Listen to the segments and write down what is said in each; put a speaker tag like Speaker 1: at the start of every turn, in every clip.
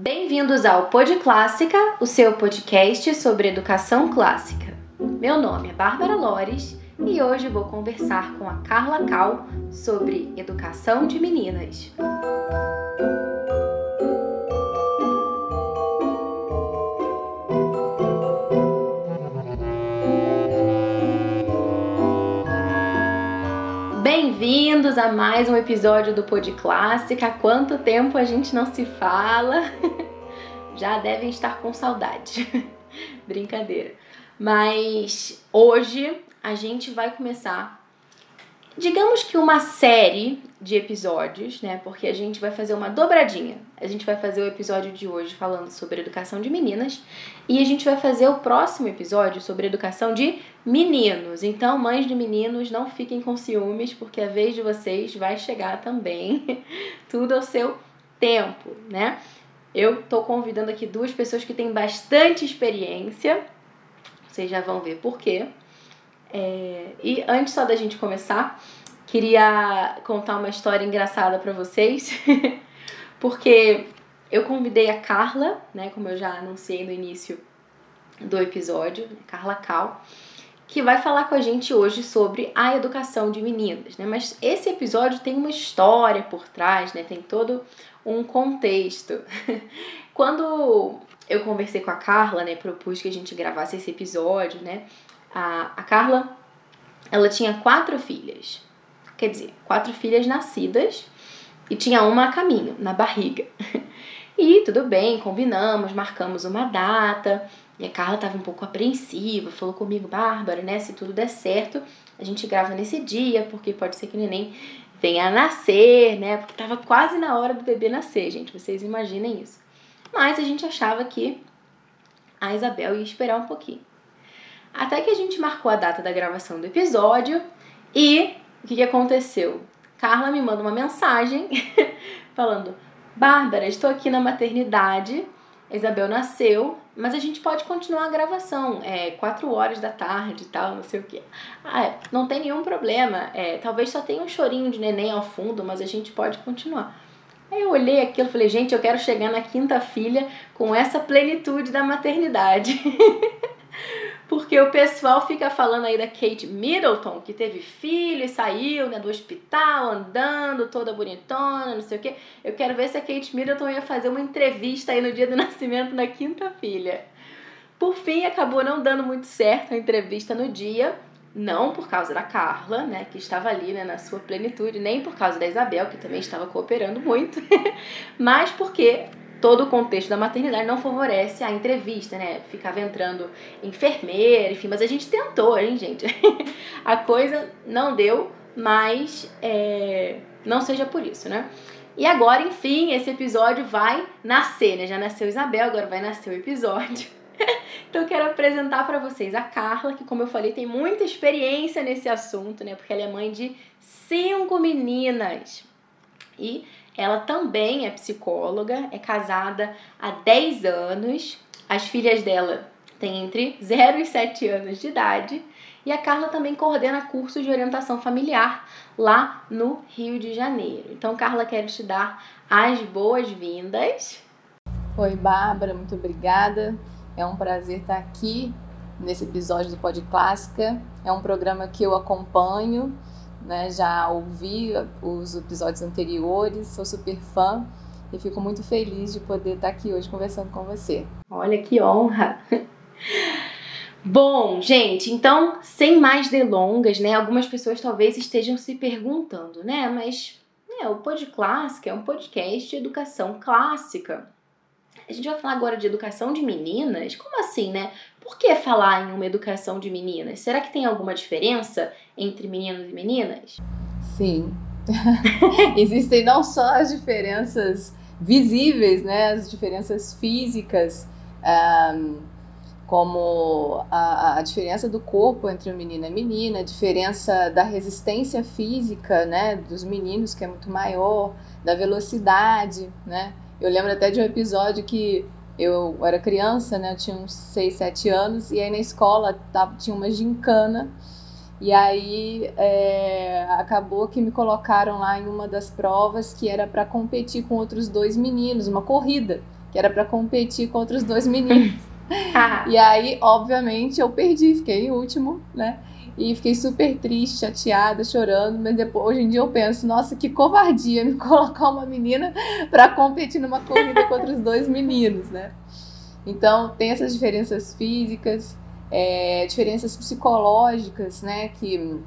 Speaker 1: Bem-vindos ao Pod Clássica, o seu podcast sobre educação clássica. Meu nome é Bárbara Lores e hoje vou conversar com a Carla Cal sobre educação de meninas. Bem-vindos a mais um episódio do Pod Clássica. Há quanto tempo a gente não se fala? Já devem estar com saudade. Brincadeira. Mas hoje a gente vai começar digamos que uma série de episódios, né? Porque a gente vai fazer uma dobradinha. A gente vai fazer o episódio de hoje falando sobre educação de meninas e a gente vai fazer o próximo episódio sobre educação de meninos. Então, mães de meninos, não fiquem com ciúmes, porque a vez de vocês vai chegar também. Tudo ao seu tempo, né? Eu tô convidando aqui duas pessoas que têm bastante experiência. Vocês já vão ver por quê. É, e antes só da gente começar, queria contar uma história engraçada para vocês, porque eu convidei a Carla, né, como eu já anunciei no início do episódio, Carla Cal, que vai falar com a gente hoje sobre a educação de meninas, né? Mas esse episódio tem uma história por trás, né? Tem todo um contexto. Quando eu conversei com a Carla, né, propus que a gente gravasse esse episódio, né? A, a Carla, ela tinha quatro filhas. Quer dizer, quatro filhas nascidas e tinha uma a caminho, na barriga. E tudo bem, combinamos, marcamos uma data. E a Carla estava um pouco apreensiva, falou comigo, Bárbara, né? Se tudo der certo, a gente grava nesse dia, porque pode ser que o neném venha a nascer, né? Porque estava quase na hora do bebê nascer, gente. Vocês imaginem isso. Mas a gente achava que a Isabel ia esperar um pouquinho. Até que a gente marcou a data da gravação do episódio e o que, que aconteceu? Carla me manda uma mensagem falando: Bárbara, estou aqui na maternidade, Isabel nasceu, mas a gente pode continuar a gravação, é 4 horas da tarde e tal, não sei o que. Ah, é, não tem nenhum problema, é, talvez só tenha um chorinho de neném ao fundo, mas a gente pode continuar. Aí eu olhei aquilo e falei, gente, eu quero chegar na quinta filha com essa plenitude da maternidade. Porque o pessoal fica falando aí da Kate Middleton, que teve filho e saiu né, do hospital andando, toda bonitona, não sei o quê. Eu quero ver se a Kate Middleton ia fazer uma entrevista aí no dia do nascimento da quinta filha. Por fim, acabou não dando muito certo a entrevista no dia, não por causa da Carla, né, que estava ali né, na sua plenitude, nem por causa da Isabel, que também estava cooperando muito, mas porque todo o contexto da maternidade não favorece a entrevista, né? Ficava entrando enfermeira, enfim, mas a gente tentou, hein, gente? a coisa não deu, mas é, não seja por isso, né? E agora, enfim, esse episódio vai nascer, né? Já nasceu Isabel, agora vai nascer o episódio. então quero apresentar para vocês a Carla, que como eu falei, tem muita experiência nesse assunto, né? Porque ela é mãe de cinco meninas. E ela também é psicóloga, é casada há 10 anos. As filhas dela têm entre 0 e 7 anos de idade. E a Carla também coordena cursos de orientação familiar lá no Rio de Janeiro. Então, Carla, quero te dar as boas-vindas.
Speaker 2: Oi, Bárbara, muito obrigada. É um prazer estar aqui nesse episódio do Pod Clássica. É um programa que eu acompanho né? Já ouvi os episódios anteriores, sou super fã e fico muito feliz de poder estar aqui hoje conversando com você.
Speaker 1: Olha que honra! Bom, gente, então, sem mais delongas, né? Algumas pessoas talvez estejam se perguntando, né? Mas né, o Pod Clássica é um podcast de educação clássica. A gente vai falar agora de educação de meninas? Como assim, né? Por que falar em uma educação de meninas? Será que tem alguma diferença entre meninos e meninas?
Speaker 2: Sim. Existem não só as diferenças visíveis, né, as diferenças físicas, um, como a, a, diferença do corpo entre o menino e a menina, a diferença da resistência física, né, dos meninos que é muito maior, da velocidade, né. Eu lembro até de um episódio que eu era criança, né? Eu tinha uns 6, 7 anos, e aí na escola tava, tinha uma gincana, e aí é, acabou que me colocaram lá em uma das provas que era para competir com outros dois meninos, uma corrida. que era para competir contra os dois meninos. e aí, obviamente, eu perdi, fiquei em último, né? E fiquei super triste, chateada, chorando, mas depois, hoje em dia eu penso, nossa, que covardia me colocar uma menina para competir numa corrida contra os dois meninos, né? Então, tem essas diferenças físicas, é, diferenças psicológicas, né? Que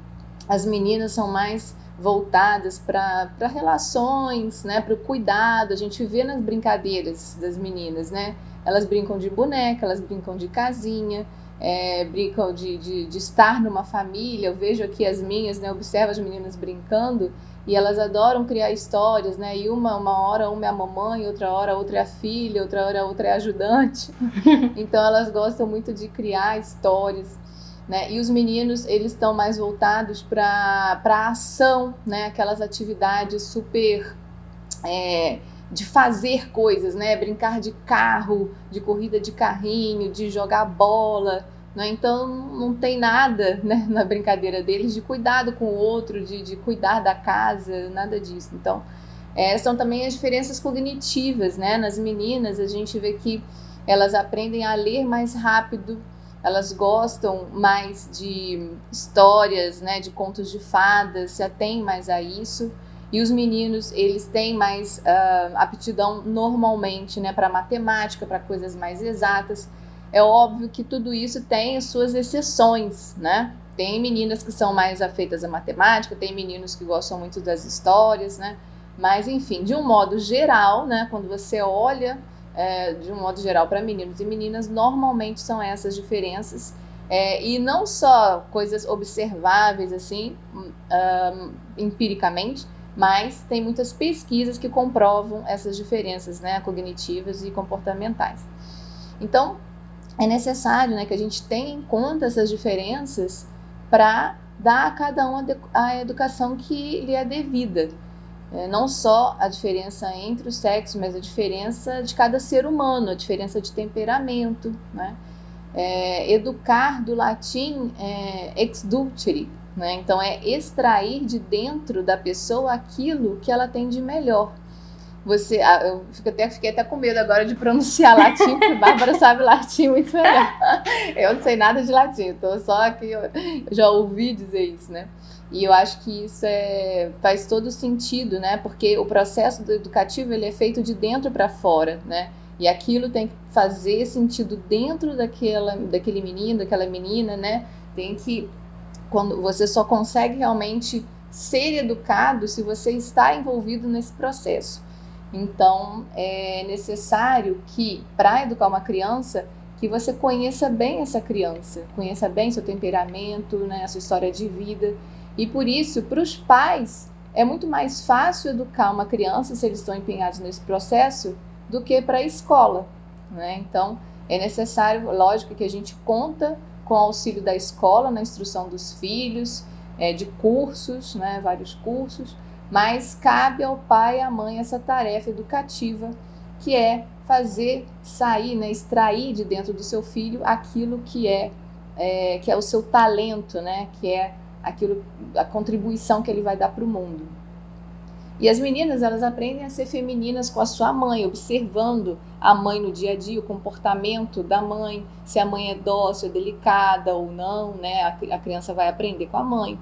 Speaker 2: as meninas são mais voltadas para relações, né? Para o cuidado. A gente vê nas brincadeiras das meninas, né? Elas brincam de boneca, elas brincam de casinha, é, brincam de, de, de, estar numa família. Eu vejo aqui as minhas, né? Observo as meninas brincando e elas adoram criar histórias, né? E uma, uma hora uma é a mamãe, outra hora outra é a filha, outra hora outra é a ajudante. então elas gostam muito de criar histórias. Né? E os meninos, eles estão mais voltados para a ação, né? Aquelas atividades super... É, de fazer coisas, né? Brincar de carro, de corrida de carrinho, de jogar bola, né? Então não tem nada né, na brincadeira deles de cuidado com o outro, de, de cuidar da casa, nada disso. Então é, são também as diferenças cognitivas, né? Nas meninas a gente vê que elas aprendem a ler mais rápido, elas gostam mais de histórias, né? De contos de fadas, se atém mais a isso. E os meninos, eles têm mais uh, aptidão normalmente, né, para matemática, para coisas mais exatas. É óbvio que tudo isso tem as suas exceções, né? Tem meninas que são mais afeitas à matemática, tem meninos que gostam muito das histórias, né? Mas, enfim, de um modo geral, né, quando você olha é, de um modo geral para meninos e meninas, normalmente são essas diferenças. É, e não só coisas observáveis, assim, um, empiricamente, mas tem muitas pesquisas que comprovam essas diferenças né, cognitivas e comportamentais. Então, é necessário né, que a gente tenha em conta essas diferenças para dar a cada um a educação que lhe é devida. É, não só a diferença entre os sexos, mas a diferença de cada ser humano, a diferença de temperamento. Né? É, educar do latim é exducere, né? Então, é extrair de dentro da pessoa aquilo que ela tem de melhor. Você, ah, eu fico até, fiquei até com medo agora de pronunciar latim, porque Bárbara sabe latim muito melhor. Eu não sei nada de latim, estou só aqui, eu já ouvi dizer isso, né? E eu acho que isso é, faz todo sentido, né? Porque o processo educativo ele é feito de dentro para fora, né? E aquilo tem que fazer sentido dentro daquela, daquele menino, daquela menina, né? Tem que quando você só consegue realmente ser educado se você está envolvido nesse processo. Então, é necessário que, para educar uma criança, que você conheça bem essa criança, conheça bem seu temperamento, né, a sua história de vida. E por isso, para os pais, é muito mais fácil educar uma criança se eles estão empenhados nesse processo do que para a escola. Né? Então, é necessário, lógico, que a gente conta com auxílio da escola na instrução dos filhos, é, de cursos, né, vários cursos, mas cabe ao pai e à mãe essa tarefa educativa, que é fazer sair, né, extrair de dentro do seu filho aquilo que é, é que é o seu talento, né, que é aquilo, a contribuição que ele vai dar para o mundo. E as meninas, elas aprendem a ser femininas com a sua mãe, observando a mãe no dia a dia, o comportamento da mãe, se a mãe é dócil, delicada ou não, né? A, criança vai aprender com a mãe.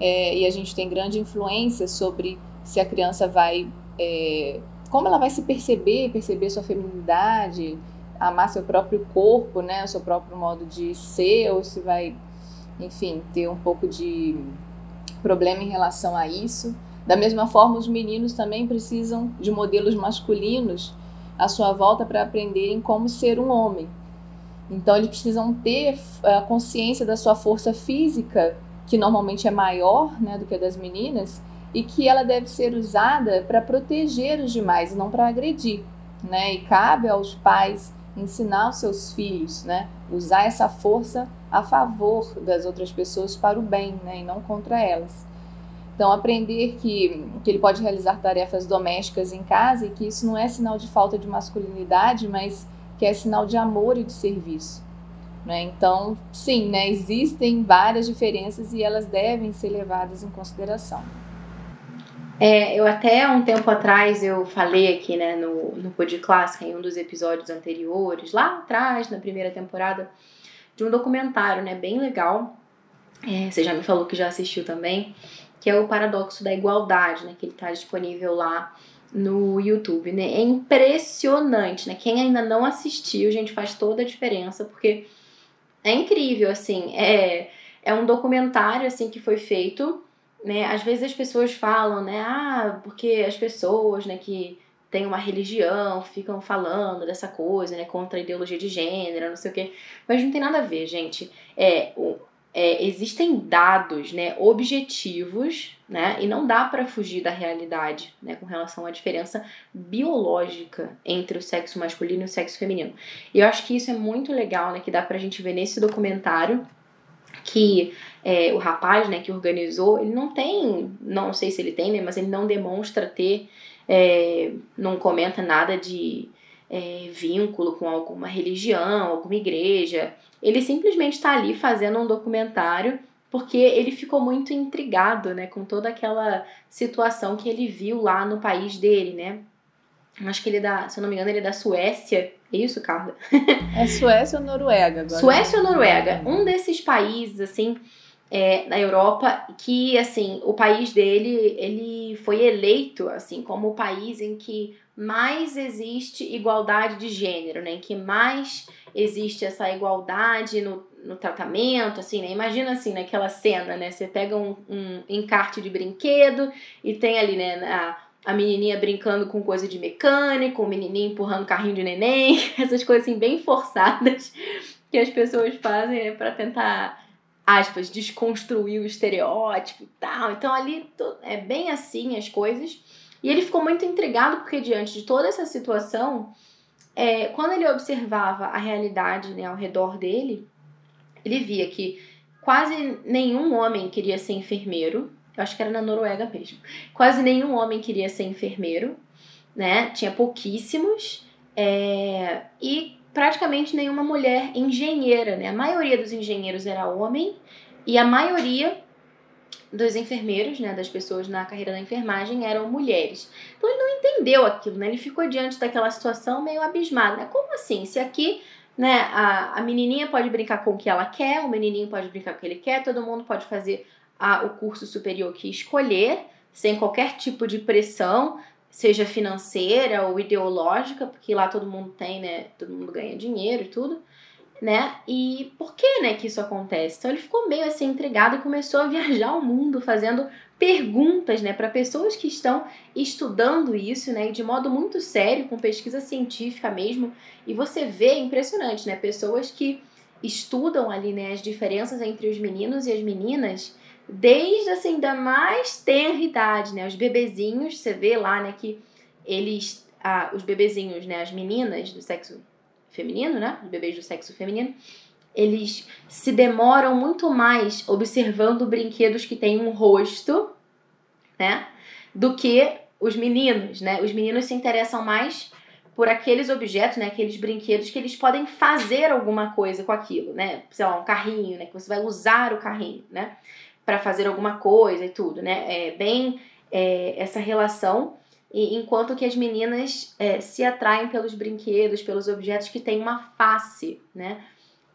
Speaker 2: É, e a gente tem grande influência sobre se a criança vai. É, como ela vai se perceber, perceber sua feminilidade, amar seu próprio corpo, né? Seu próprio modo de ser, ou se vai, enfim, ter um pouco de problema em relação a isso. Da mesma forma, os meninos também precisam de modelos masculinos à sua volta para aprenderem como ser um homem. Então, eles precisam ter a consciência da sua força física, que normalmente é maior né, do que a das meninas, e que ela deve ser usada para proteger os demais, não para agredir. Né? E cabe aos pais ensinar os seus filhos, né? usar essa força a favor das outras pessoas para o bem, né? e não contra elas. Então, aprender que, que ele pode realizar tarefas domésticas em casa e que isso não é sinal de falta de masculinidade, mas que é sinal de amor e de serviço. Né? Então, sim, né, existem várias diferenças e elas devem ser levadas em consideração.
Speaker 1: É, eu até um tempo atrás eu falei aqui, né, no, no Pod Clássica, em um dos episódios anteriores, lá atrás, na primeira temporada, de um documentário, né, bem legal. É, você já me falou que já assistiu também, que é o Paradoxo da Igualdade, né, que ele está disponível lá no YouTube, né? É impressionante, né? Quem ainda não assistiu, gente, faz toda a diferença, porque é incrível, assim, é, é um documentário, assim, que foi feito né? Às vezes as pessoas falam, né? Ah, porque as pessoas, né, que têm uma religião ficam falando dessa coisa, né, contra a ideologia de gênero, não sei o quê. Mas não tem nada a ver, gente. É, o, é, existem dados, né, objetivos, né, e não dá para fugir da realidade, né, com relação à diferença biológica entre o sexo masculino e o sexo feminino. E eu acho que isso é muito legal, né, que dá pra gente ver nesse documentário que é, o rapaz né, que organizou, ele não tem, não sei se ele tem, né, mas ele não demonstra ter, é, não comenta nada de é, vínculo com alguma religião, alguma igreja. Ele simplesmente está ali fazendo um documentário porque ele ficou muito intrigado né, com toda aquela situação que ele viu lá no país dele, né? Acho que ele é da, se eu não me engano, ele é da Suécia. É isso, Carla?
Speaker 2: É Suécia ou Noruega agora?
Speaker 1: Suécia ou Noruega? Um desses países, assim, é, na Europa, que, assim, o país dele, ele foi eleito, assim, como o país em que mais existe igualdade de gênero, né? Em que mais existe essa igualdade no, no tratamento, assim, né? Imagina, assim, naquela cena, né? Você pega um, um encarte de brinquedo e tem ali, né, a a menininha brincando com coisa de mecânico, o menininho empurrando carrinho de neném, essas coisas assim bem forçadas que as pessoas fazem né, para tentar, aspas, desconstruir o estereótipo e tal. Então ali é bem assim as coisas. E ele ficou muito intrigado porque diante de toda essa situação, é, quando ele observava a realidade né, ao redor dele, ele via que quase nenhum homem queria ser enfermeiro, eu acho que era na Noruega mesmo. Quase nenhum homem queria ser enfermeiro, né? Tinha pouquíssimos. É, e praticamente nenhuma mulher engenheira, né? A maioria dos engenheiros era homem e a maioria dos enfermeiros, né, das pessoas na carreira da enfermagem eram mulheres. Então ele não entendeu aquilo, né? Ele ficou diante daquela situação meio abismado, né? Como assim? Se aqui, né, a, a menininha pode brincar com o que ela quer, o menininho pode brincar com o que ele quer, todo mundo pode fazer a, o curso superior que escolher, sem qualquer tipo de pressão, seja financeira ou ideológica, porque lá todo mundo tem, né? Todo mundo ganha dinheiro e tudo, né? E por que, né, que isso acontece? Então ele ficou meio assim intrigado e começou a viajar o mundo fazendo perguntas, né, para pessoas que estão estudando isso, né, de modo muito sério, com pesquisa científica mesmo. E você vê, é impressionante, né, pessoas que estudam ali, né, as diferenças entre os meninos e as meninas desde assim da mais tenra idade, né? Os bebezinhos, você vê lá, né, que eles ah, os bebezinhos, né, as meninas do sexo feminino, né? Os bebês do sexo feminino, eles se demoram muito mais observando brinquedos que têm um rosto, né, do que os meninos, né? Os meninos se interessam mais por aqueles objetos, né, aqueles brinquedos que eles podem fazer alguma coisa com aquilo, né? Sei lá, um carrinho, né, que você vai usar o carrinho, né? Para fazer alguma coisa e tudo, né? É bem é, essa relação. E, enquanto que as meninas é, se atraem pelos brinquedos, pelos objetos que têm uma face, né?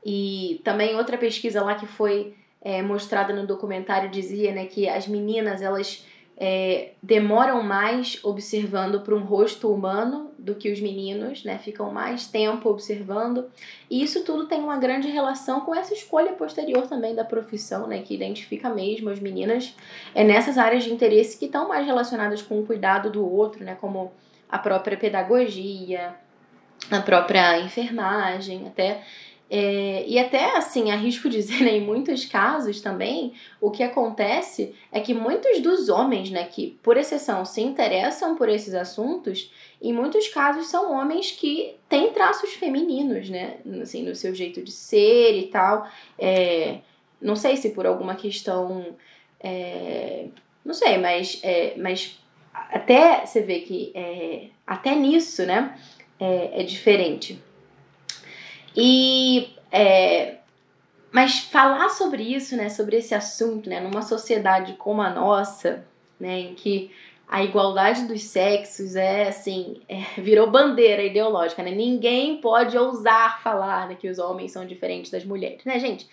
Speaker 1: E também outra pesquisa lá que foi é, mostrada no documentário dizia, né, que as meninas elas é, demoram mais observando para um rosto humano do que os meninos, né? Ficam mais tempo observando. E isso tudo tem uma grande relação com essa escolha posterior também da profissão, né? Que identifica mesmo as meninas é, nessas áreas de interesse que estão mais relacionadas com o cuidado do outro, né? Como a própria pedagogia, a própria enfermagem, até é, e até assim, arrisco dizer, né, em muitos casos também, o que acontece é que muitos dos homens, né, que por exceção se interessam por esses assuntos, em muitos casos são homens que têm traços femininos, né, assim, no seu jeito de ser e tal. É, não sei se por alguma questão, é, não sei, mas, é, mas até você vê que é, até nisso, né, é, é diferente. E é, mas falar sobre isso, né, sobre esse assunto, né, numa sociedade como a nossa, né, em que a igualdade dos sexos é assim, é, virou bandeira ideológica, né? Ninguém pode ousar falar né, que os homens são diferentes das mulheres, né, gente?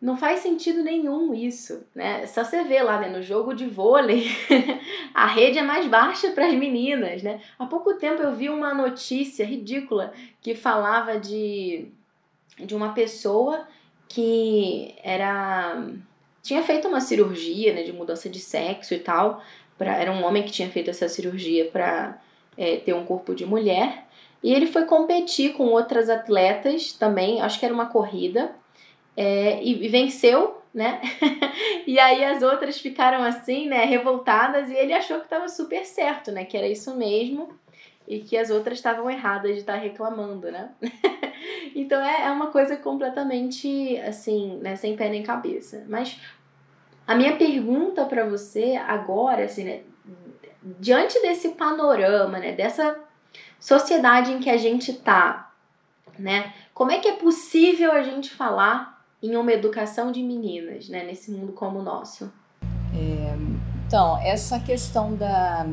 Speaker 1: Não faz sentido nenhum isso, né? Só você vê lá né, no jogo de vôlei, a rede é mais baixa para as meninas, né? Há pouco tempo eu vi uma notícia ridícula que falava de, de uma pessoa que era tinha feito uma cirurgia né, de mudança de sexo e tal. Pra, era um homem que tinha feito essa cirurgia para é, ter um corpo de mulher. E ele foi competir com outras atletas também, acho que era uma corrida é, e, e venceu, né? e aí as outras ficaram assim, né, revoltadas, e ele achou que estava super certo, né? Que era isso mesmo e que as outras estavam erradas de estar tá reclamando, né? então é, é uma coisa completamente assim, né, sem pé nem cabeça. Mas a minha pergunta para você agora, assim, né, diante desse panorama, né, dessa sociedade em que a gente tá, né, como é que é possível a gente falar em uma educação de meninas, né, nesse mundo como o nosso?
Speaker 2: É, então, essa questão da,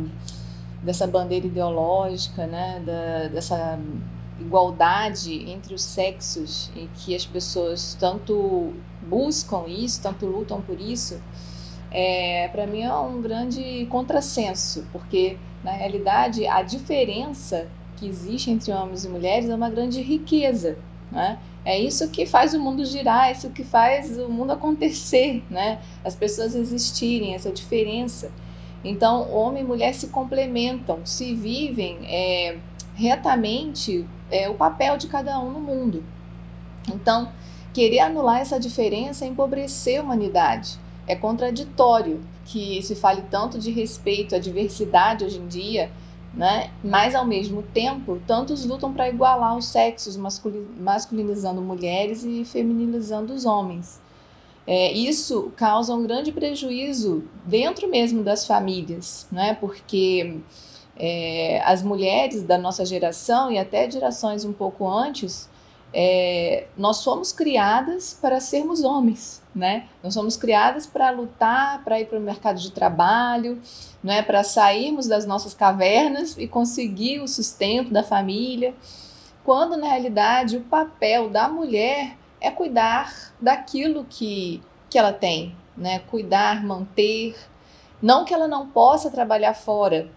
Speaker 2: dessa bandeira ideológica, né, da, dessa igualdade entre os sexos e que as pessoas tanto buscam isso, tanto lutam por isso, é, para mim é um grande contrassenso, porque na realidade a diferença que existe entre homens e mulheres é uma grande riqueza, né? É isso que faz o mundo girar, é isso que faz o mundo acontecer, né? As pessoas existirem, essa diferença. Então, homem e mulher se complementam, se vivem é, retamente é, o papel de cada um no mundo. Então, querer anular essa diferença é empobrecer a humanidade. É contraditório que se fale tanto de respeito à diversidade hoje em dia né? Mas ao mesmo tempo, tantos lutam para igualar os sexos, masculinizando mulheres e feminilizando os homens. É, isso causa um grande prejuízo dentro mesmo das famílias, né? Porque é, as mulheres da nossa geração e até gerações um pouco antes é, nós fomos criadas para sermos homens, né? Nós somos criadas para lutar, para ir para o mercado de trabalho, não é para sairmos das nossas cavernas e conseguir o sustento da família, quando na realidade o papel da mulher é cuidar daquilo que, que ela tem, né? Cuidar, manter, não que ela não possa trabalhar fora,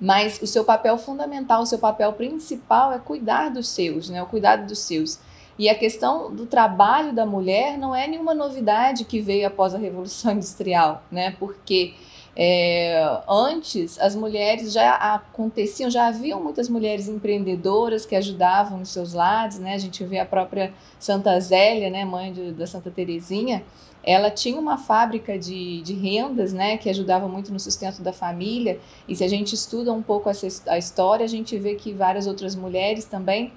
Speaker 2: mas o seu papel fundamental, o seu papel principal é cuidar dos seus, né? O cuidado dos seus. E a questão do trabalho da mulher não é nenhuma novidade que veio após a Revolução Industrial, né? Porque é, antes as mulheres já aconteciam, já haviam muitas mulheres empreendedoras que ajudavam nos seus lares, né? A gente vê a própria Santa Zélia, né, mãe de, da Santa Terezinha, ela tinha uma fábrica de, de rendas, né, que ajudava muito no sustento da família. E se a gente estuda um pouco essa, a história, a gente vê que várias outras mulheres também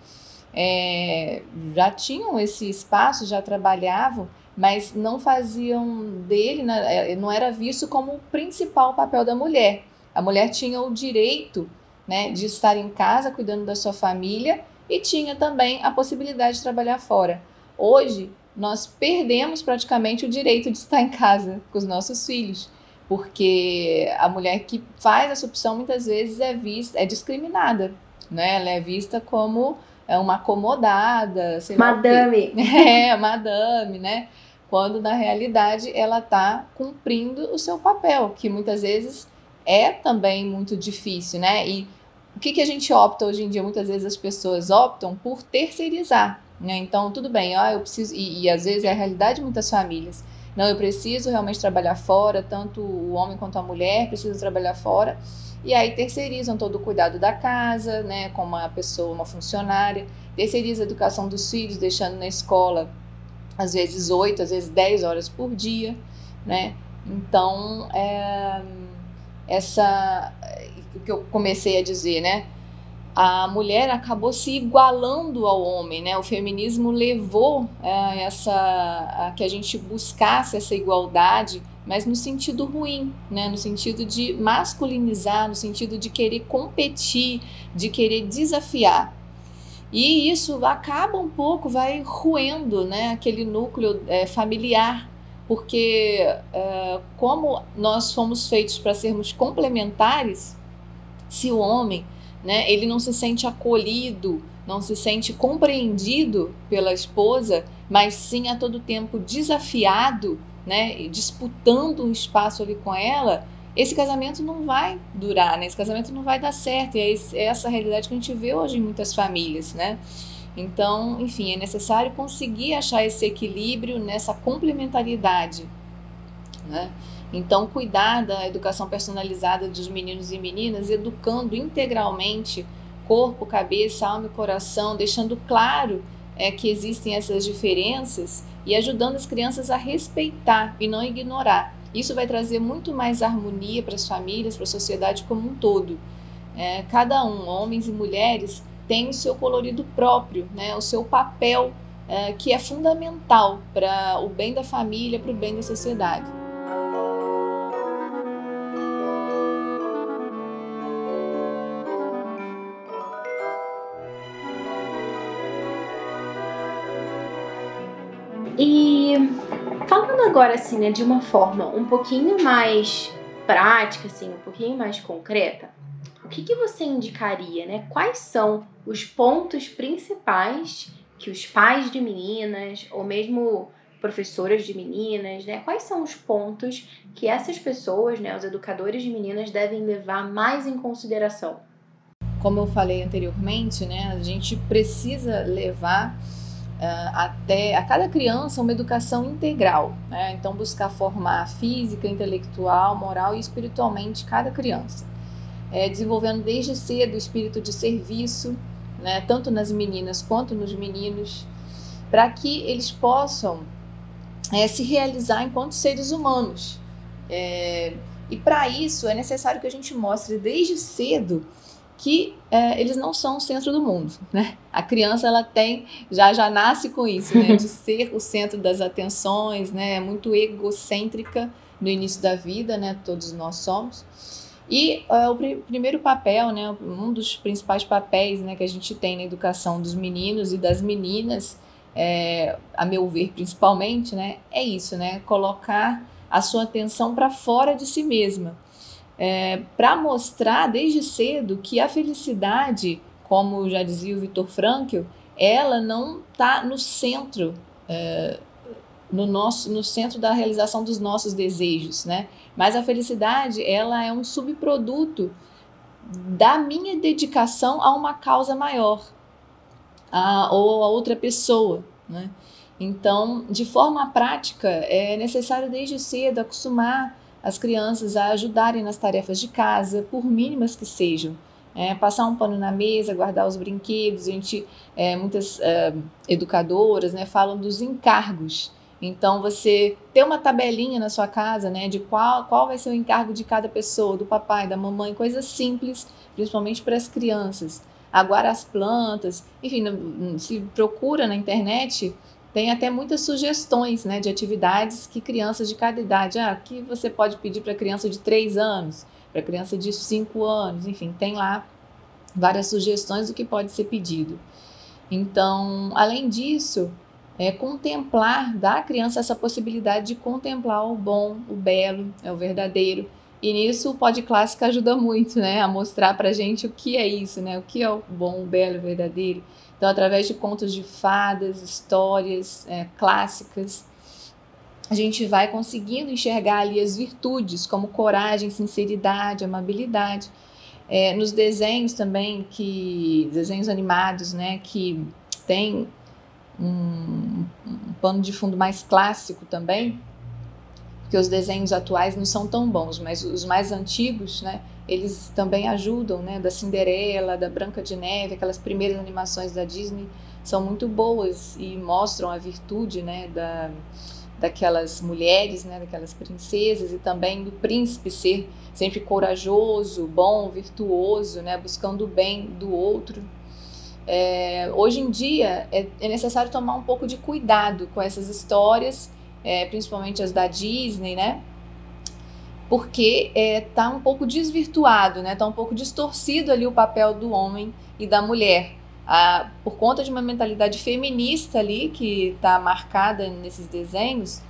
Speaker 2: é, já tinham esse espaço, já trabalhavam, mas não faziam dele, né, é, não era visto como o principal papel da mulher. A mulher tinha o direito né, de estar em casa cuidando da sua família e tinha também a possibilidade de trabalhar fora. Hoje, nós perdemos praticamente o direito de estar em casa com os nossos filhos, porque a mulher que faz essa opção muitas vezes é vista, é discriminada, né? Ela é vista como é uma acomodada,
Speaker 1: madame.
Speaker 2: É, madame, né? Quando na realidade ela está cumprindo o seu papel, que muitas vezes é também muito difícil, né? E o que, que a gente opta hoje em dia? Muitas vezes as pessoas optam por terceirizar. Né? Então, tudo bem, ó, eu preciso, e, e às vezes é a realidade de muitas famílias. Não, eu preciso realmente trabalhar fora, tanto o homem quanto a mulher precisam trabalhar fora. E aí terceirizam todo o cuidado da casa, né, com uma pessoa, uma funcionária, terceiriza a educação dos filhos, deixando na escola às vezes oito, às vezes dez horas por dia, né? Então, é, essa o que eu comecei a dizer, né? A mulher acabou se igualando ao homem, né? O feminismo levou é, essa a que a gente buscasse essa igualdade, mas no sentido ruim, né? No sentido de masculinizar, no sentido de querer competir, de querer desafiar. E isso acaba um pouco, vai ruendo, né? Aquele núcleo é, familiar, porque uh, como nós fomos feitos para sermos complementares, se o homem, né, ele não se sente acolhido, não se sente compreendido pela esposa, mas sim a todo tempo desafiado, né, disputando um espaço ali com ela, esse casamento não vai durar, né? Esse casamento não vai dar certo. E é, é essa realidade que a gente vê hoje em muitas famílias, né? Então, enfim, é necessário conseguir achar esse equilíbrio nessa complementariedade, né? Então, cuidar da educação personalizada dos meninos e meninas, educando integralmente corpo, cabeça, alma e coração, deixando claro é, que existem essas diferenças e ajudando as crianças a respeitar e não ignorar. Isso vai trazer muito mais harmonia para as famílias, para a sociedade como um todo. É, cada um, homens e mulheres, tem o seu colorido próprio, né, o seu papel é, que é fundamental para o bem da família, para o bem da sociedade.
Speaker 1: Falando agora assim, né, de uma forma um pouquinho mais prática, assim, um pouquinho mais concreta, que, que você indicaria, né? Quais são os pontos principais que os pais de meninas, ou mesmo professoras de meninas, né? Quais são os pontos que essas pessoas, né, os educadores de meninas, devem levar mais em consideração?
Speaker 2: Como eu falei anteriormente, né, a gente precisa levar até a cada criança uma educação integral, né? Então buscar formar física, intelectual, moral e espiritualmente cada criança é, desenvolvendo desde cedo o espírito de serviço, né, tanto nas meninas quanto nos meninos, para que eles possam é, se realizar enquanto seres humanos. É, e para isso é necessário que a gente mostre desde cedo que é, eles não são o centro do mundo, né? A criança ela tem já já nasce com isso, né? De ser o centro das atenções, né? É muito egocêntrica no início da vida, né? Todos nós somos. E uh, o pr primeiro papel, né, um dos principais papéis né, que a gente tem na educação dos meninos e das meninas, é, a meu ver principalmente, né, é isso, né, colocar a sua atenção para fora de si mesma, é, para mostrar desde cedo que a felicidade, como já dizia o Vitor Frankl, ela não está no centro é, no nosso no centro da realização dos nossos desejos, né? Mas a felicidade, ela é um subproduto da minha dedicação a uma causa maior, a, ou a outra pessoa, né? Então, de forma prática, é necessário desde cedo acostumar as crianças a ajudarem nas tarefas de casa, por mínimas que sejam. É, passar um pano na mesa, guardar os brinquedos. A gente, é, muitas é, educadoras né, falam dos encargos. Então, você ter uma tabelinha na sua casa, né, de qual, qual vai ser o encargo de cada pessoa, do papai, da mamãe, coisas simples, principalmente para as crianças. Aguar as plantas, enfim, se procura na internet, tem até muitas sugestões, né, de atividades que crianças de cada idade, ah, que você pode pedir para criança de 3 anos, para criança de 5 anos, enfim, tem lá várias sugestões do que pode ser pedido. Então, além disso, é, contemplar, dar à criança essa possibilidade de contemplar o bom, o belo, é o verdadeiro. E nisso o Pod Clássica ajuda muito, né, a mostrar pra gente o que é isso, né, o que é o bom, o belo, o verdadeiro. Então, através de contos de fadas, histórias é, clássicas, a gente vai conseguindo enxergar ali as virtudes, como coragem, sinceridade, amabilidade. É, nos desenhos também, que desenhos animados, né, que tem um, um pano de fundo mais clássico também, porque os desenhos atuais não são tão bons, mas os mais antigos, né, eles também ajudam, né, da Cinderela, da Branca de Neve, aquelas primeiras animações da Disney são muito boas e mostram a virtude, né, da, daquelas mulheres, né, daquelas princesas e também do príncipe ser sempre corajoso, bom, virtuoso, né, buscando o bem do outro, é, hoje em dia é, é, necessário tomar um pouco de cuidado com essas histórias, é, principalmente as da Disney, né? Porque está é, um pouco desvirtuado, né? Está um pouco distorcido ali o papel do homem e da mulher. Por conta de uma mentalidade feminista ali que está marcada nesses desenhos,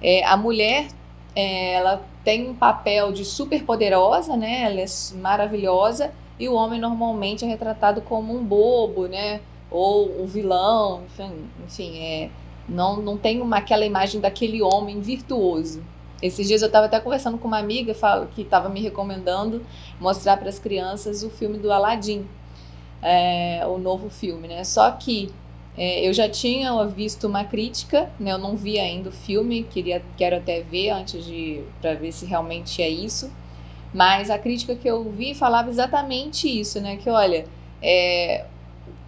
Speaker 2: É, a mulher, é, ela tem um papel de super poderosa, né? Ela é maravilhosa e o homem normalmente é retratado como um bobo, né? Ou um vilão, enfim, enfim é, não, não tem uma, aquela imagem daquele homem virtuoso. Esses dias eu estava até conversando com uma amiga que estava me recomendando mostrar para as crianças o filme do Aladdin, é, o novo filme, né? Só que é, eu já tinha visto uma crítica, né? Eu não vi ainda o filme, queria, quero até ver antes de para ver se realmente é isso. Mas a crítica que eu vi falava exatamente isso, né? Que olha, é,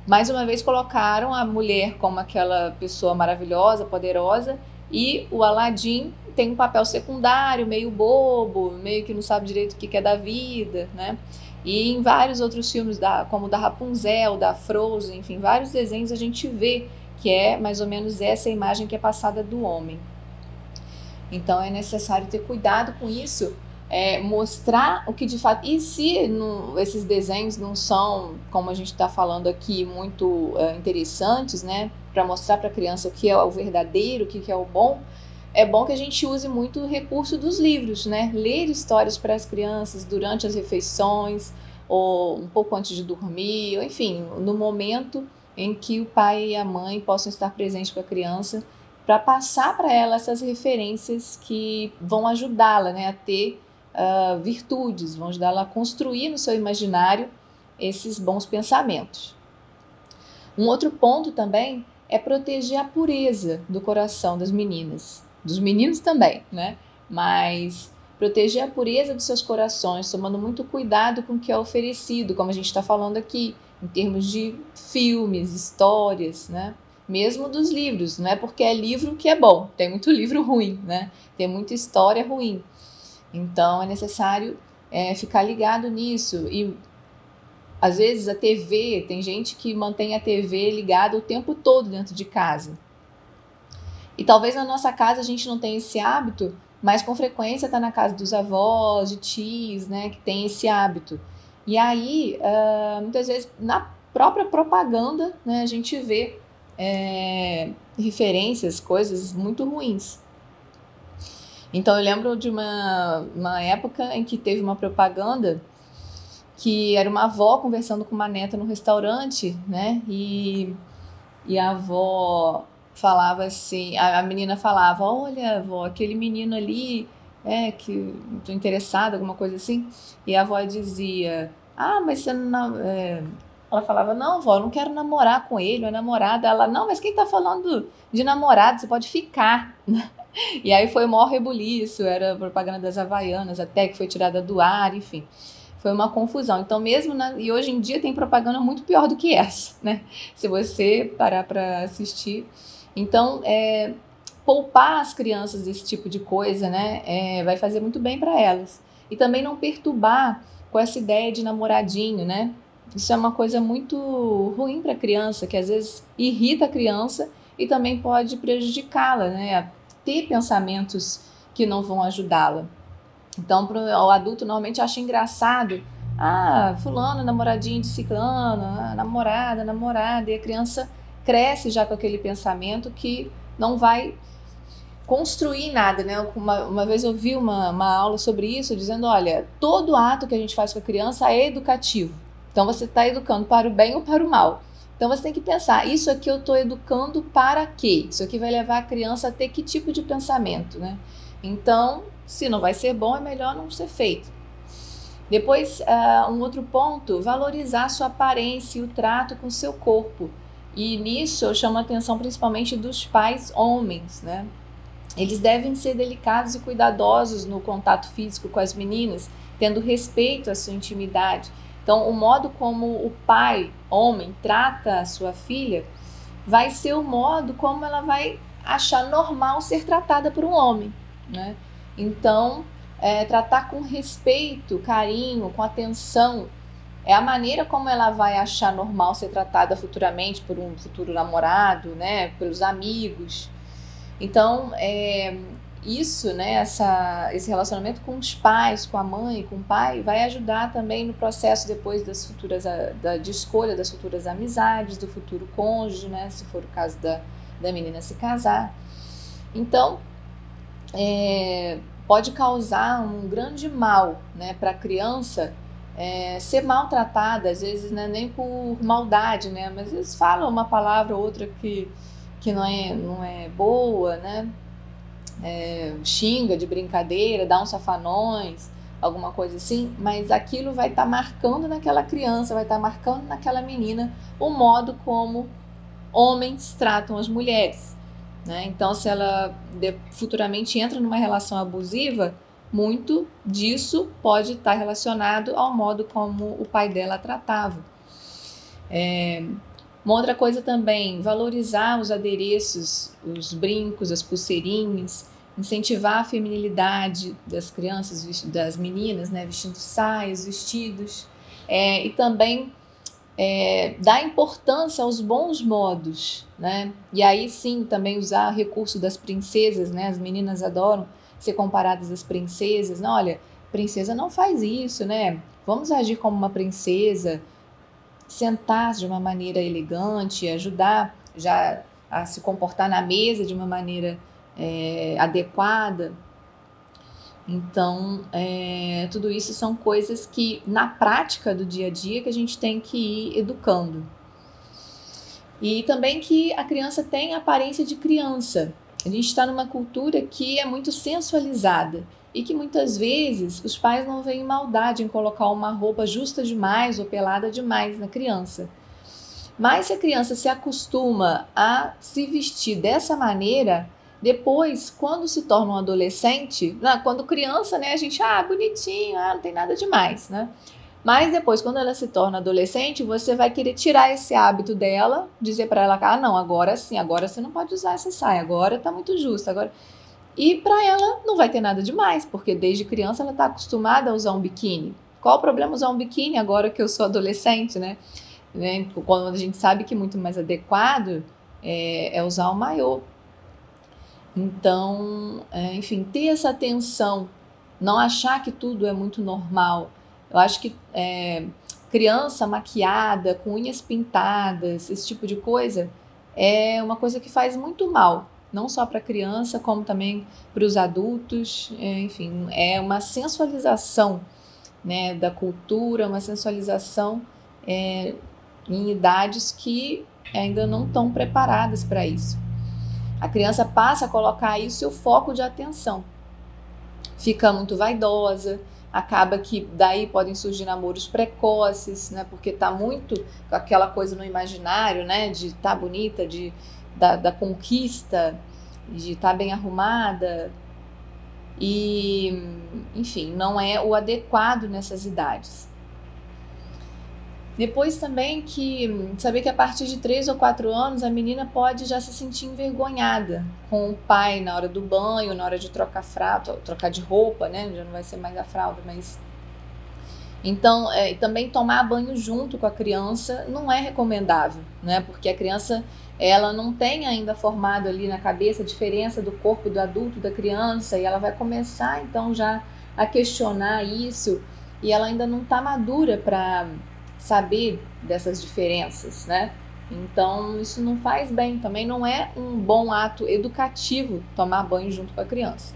Speaker 2: mais uma vez colocaram a mulher como aquela pessoa maravilhosa, poderosa, e o Aladdin tem um papel secundário, meio bobo, meio que não sabe direito o que é da vida, né? E em vários outros filmes, da, como da Rapunzel, da Frozen, enfim, vários desenhos a gente vê que é mais ou menos essa imagem que é passada do homem. Então é necessário ter cuidado com isso, é, mostrar o que de fato. E se esses desenhos não são, como a gente está falando aqui, muito é, interessantes, né? Para mostrar para a criança o que é o verdadeiro, o que é o bom, é bom que a gente use muito o recurso dos livros, né? Ler histórias para as crianças durante as refeições, ou um pouco antes de dormir, ou enfim, no momento em que o pai e a mãe possam estar presentes com a criança, para passar para ela essas referências que vão ajudá-la né, a ter uh, virtudes, vão ajudá-la a construir no seu imaginário esses bons pensamentos. Um outro ponto também é proteger a pureza do coração das meninas dos meninos também, né? Mas proteger a pureza dos seus corações, tomando muito cuidado com o que é oferecido, como a gente está falando aqui, em termos de filmes, histórias, né? Mesmo dos livros, não é porque é livro que é bom, tem muito livro ruim, né? Tem muita história ruim. Então é necessário é, ficar ligado nisso. E às vezes a TV, tem gente que mantém a TV ligada o tempo todo dentro de casa. E talvez na nossa casa a gente não tenha esse hábito, mas com frequência está na casa dos avós, de tios, né, que tem esse hábito. E aí, uh, muitas vezes, na própria propaganda, né, a gente vê é, referências, coisas muito ruins. Então, eu lembro de uma, uma época em que teve uma propaganda que era uma avó conversando com uma neta no restaurante, né, e, e a avó falava assim, a, a menina falava, olha, avó, aquele menino ali, é, que estou interessada, alguma coisa assim, e a avó dizia, ah, mas você não... É... Ela falava, não, vó, eu não quero namorar com ele, é namorada. Ela, não, mas quem tá falando de namorado, você pode ficar. e aí foi o maior rebuliço, era propaganda das Havaianas, até que foi tirada do ar, enfim foi uma confusão. Então, mesmo na, e hoje em dia tem propaganda muito pior do que essa, né? Se você parar para assistir, então, é, poupar as crianças desse tipo de coisa, né, é, vai fazer muito bem para elas. E também não perturbar com essa ideia de namoradinho, né? Isso é uma coisa muito ruim para a criança, que às vezes irrita a criança e também pode prejudicá-la, né? Ter pensamentos que não vão ajudá-la. Então, pro, o adulto normalmente acha engraçado. Ah, fulano, namoradinho de ciclano, ah, namorada, namorada, e a criança cresce já com aquele pensamento que não vai construir nada, né? Uma, uma vez eu vi uma, uma aula sobre isso, dizendo, olha, todo ato que a gente faz com a criança é educativo. Então você está educando para o bem ou para o mal. Então você tem que pensar, isso aqui eu estou educando para quê? Isso aqui vai levar a criança a ter que tipo de pensamento, né? Então, se não vai ser bom, é melhor não ser feito. Depois, uh, um outro ponto, valorizar sua aparência e o trato com seu corpo. E nisso eu chamo a atenção principalmente dos pais homens, né? Eles devem ser delicados e cuidadosos no contato físico com as meninas, tendo respeito à sua intimidade. Então, o modo como o pai, homem, trata a sua filha vai ser o modo como ela vai achar normal ser tratada por um homem, né? Então, é, tratar com respeito, carinho, com atenção é a maneira como ela vai achar normal ser tratada futuramente por um futuro namorado, né, pelos amigos. Então, é, isso, né, essa, esse relacionamento com os pais, com a mãe, com o pai, vai ajudar também no processo depois das futuras, da, de escolha das futuras amizades, do futuro cônjuge, né, se for o caso da, da menina se casar. Então, é, pode causar um grande mal né, para a criança é, ser maltratada, às vezes não é nem por maldade, né, mas eles falam uma palavra ou outra que, que não, é, não é boa, né, é, xinga de brincadeira, dá uns safanões, alguma coisa assim, mas aquilo vai estar tá marcando naquela criança, vai estar tá marcando naquela menina o modo como homens tratam as mulheres. Né? Então, se ela futuramente entra numa relação abusiva, muito disso pode estar relacionado ao modo como o pai dela tratava. É, uma outra coisa também, valorizar os adereços, os brincos, as pulseirinhas, incentivar a feminilidade das crianças, das meninas, né, vestindo saias, vestidos, é, e também é, dar importância aos bons modos, né? E aí sim também usar o recurso das princesas, né? As meninas adoram ser comparadas às princesas. Não, olha, princesa não faz isso, né? Vamos agir como uma princesa, sentar de uma maneira elegante, ajudar já a se comportar na mesa de uma maneira é, adequada. Então, é, tudo isso são coisas que, na prática do dia a dia, que a gente tem que ir educando. E também que a criança tem aparência de criança. A gente está numa cultura que é muito sensualizada e que muitas vezes os pais não veem maldade em colocar uma roupa justa demais ou pelada demais na criança. Mas se a criança se acostuma a se vestir dessa maneira, depois, quando se torna um adolescente, quando criança, né, a gente, ah, bonitinho, ah, não tem nada demais, né? Mas depois, quando ela se torna adolescente, você vai querer tirar esse hábito dela, dizer para ela, ah, não, agora sim, agora você não pode usar essa saia, agora tá muito justo, agora... E para ela não vai ter nada demais, porque desde criança ela está acostumada a usar um biquíni. Qual o problema usar um biquíni agora que eu sou adolescente, né? Quando a gente sabe que é muito mais adequado é, é usar o maiô. Então, é, enfim, ter essa atenção, não achar que tudo é muito normal. Eu acho que é, criança maquiada, com unhas pintadas, esse tipo de coisa, é uma coisa que faz muito mal, não só para a criança, como também para os adultos. É, enfim, é uma sensualização né, da cultura, uma sensualização é, em idades que ainda não estão preparadas para isso. A criança passa a colocar aí o seu foco de atenção. Fica muito vaidosa, acaba que daí podem surgir namoros precoces, né? Porque tá muito aquela coisa no imaginário, né? De tá bonita, de da, da conquista, de tá bem arrumada. E, enfim, não é o adequado nessas idades. Depois também que saber que a partir de 3 ou 4 anos a menina pode já se sentir envergonhada com o pai na hora do banho, na hora de trocar fralda, trocar de roupa, né? Já não vai ser mais a fralda, mas então, é, também tomar banho junto com a criança não é recomendável, né? Porque a criança ela não tem ainda formado ali na cabeça a diferença do corpo do adulto da criança e ela vai começar então já a questionar isso e ela ainda não está madura para saber dessas diferenças, né? Então, isso não faz bem, também não é um bom ato educativo tomar banho junto com a criança.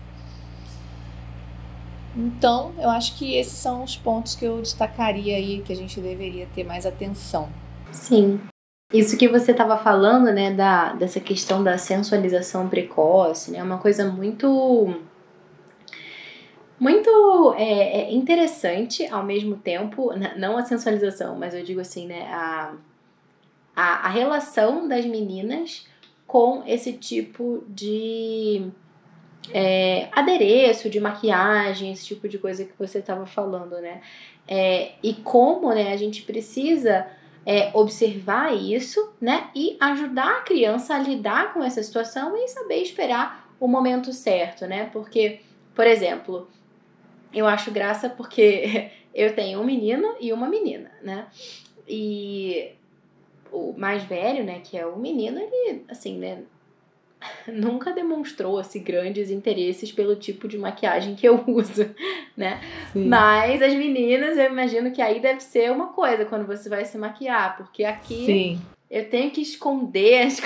Speaker 2: Então, eu acho que esses são os pontos que eu destacaria aí que a gente deveria ter mais atenção.
Speaker 1: Sim. Isso que você estava falando, né, da, dessa questão da sensualização precoce, né, é uma coisa muito muito é, é interessante ao mesmo tempo, não a sensualização, mas eu digo assim, né, a, a, a relação das meninas com esse tipo de é, adereço, de maquiagem, esse tipo de coisa que você estava falando, né? É, e como né, a gente precisa é, observar isso, né? E ajudar a criança a lidar com essa situação e saber esperar o momento certo, né? Porque, por exemplo, eu acho graça porque eu tenho um menino e uma menina, né? E o mais velho, né, que é o menino, ele, assim, né, nunca demonstrou assim, grandes interesses pelo tipo de maquiagem que eu uso, né? Sim. Mas as meninas, eu imagino que aí deve ser uma coisa quando você vai se maquiar, porque aqui Sim. eu tenho que esconder as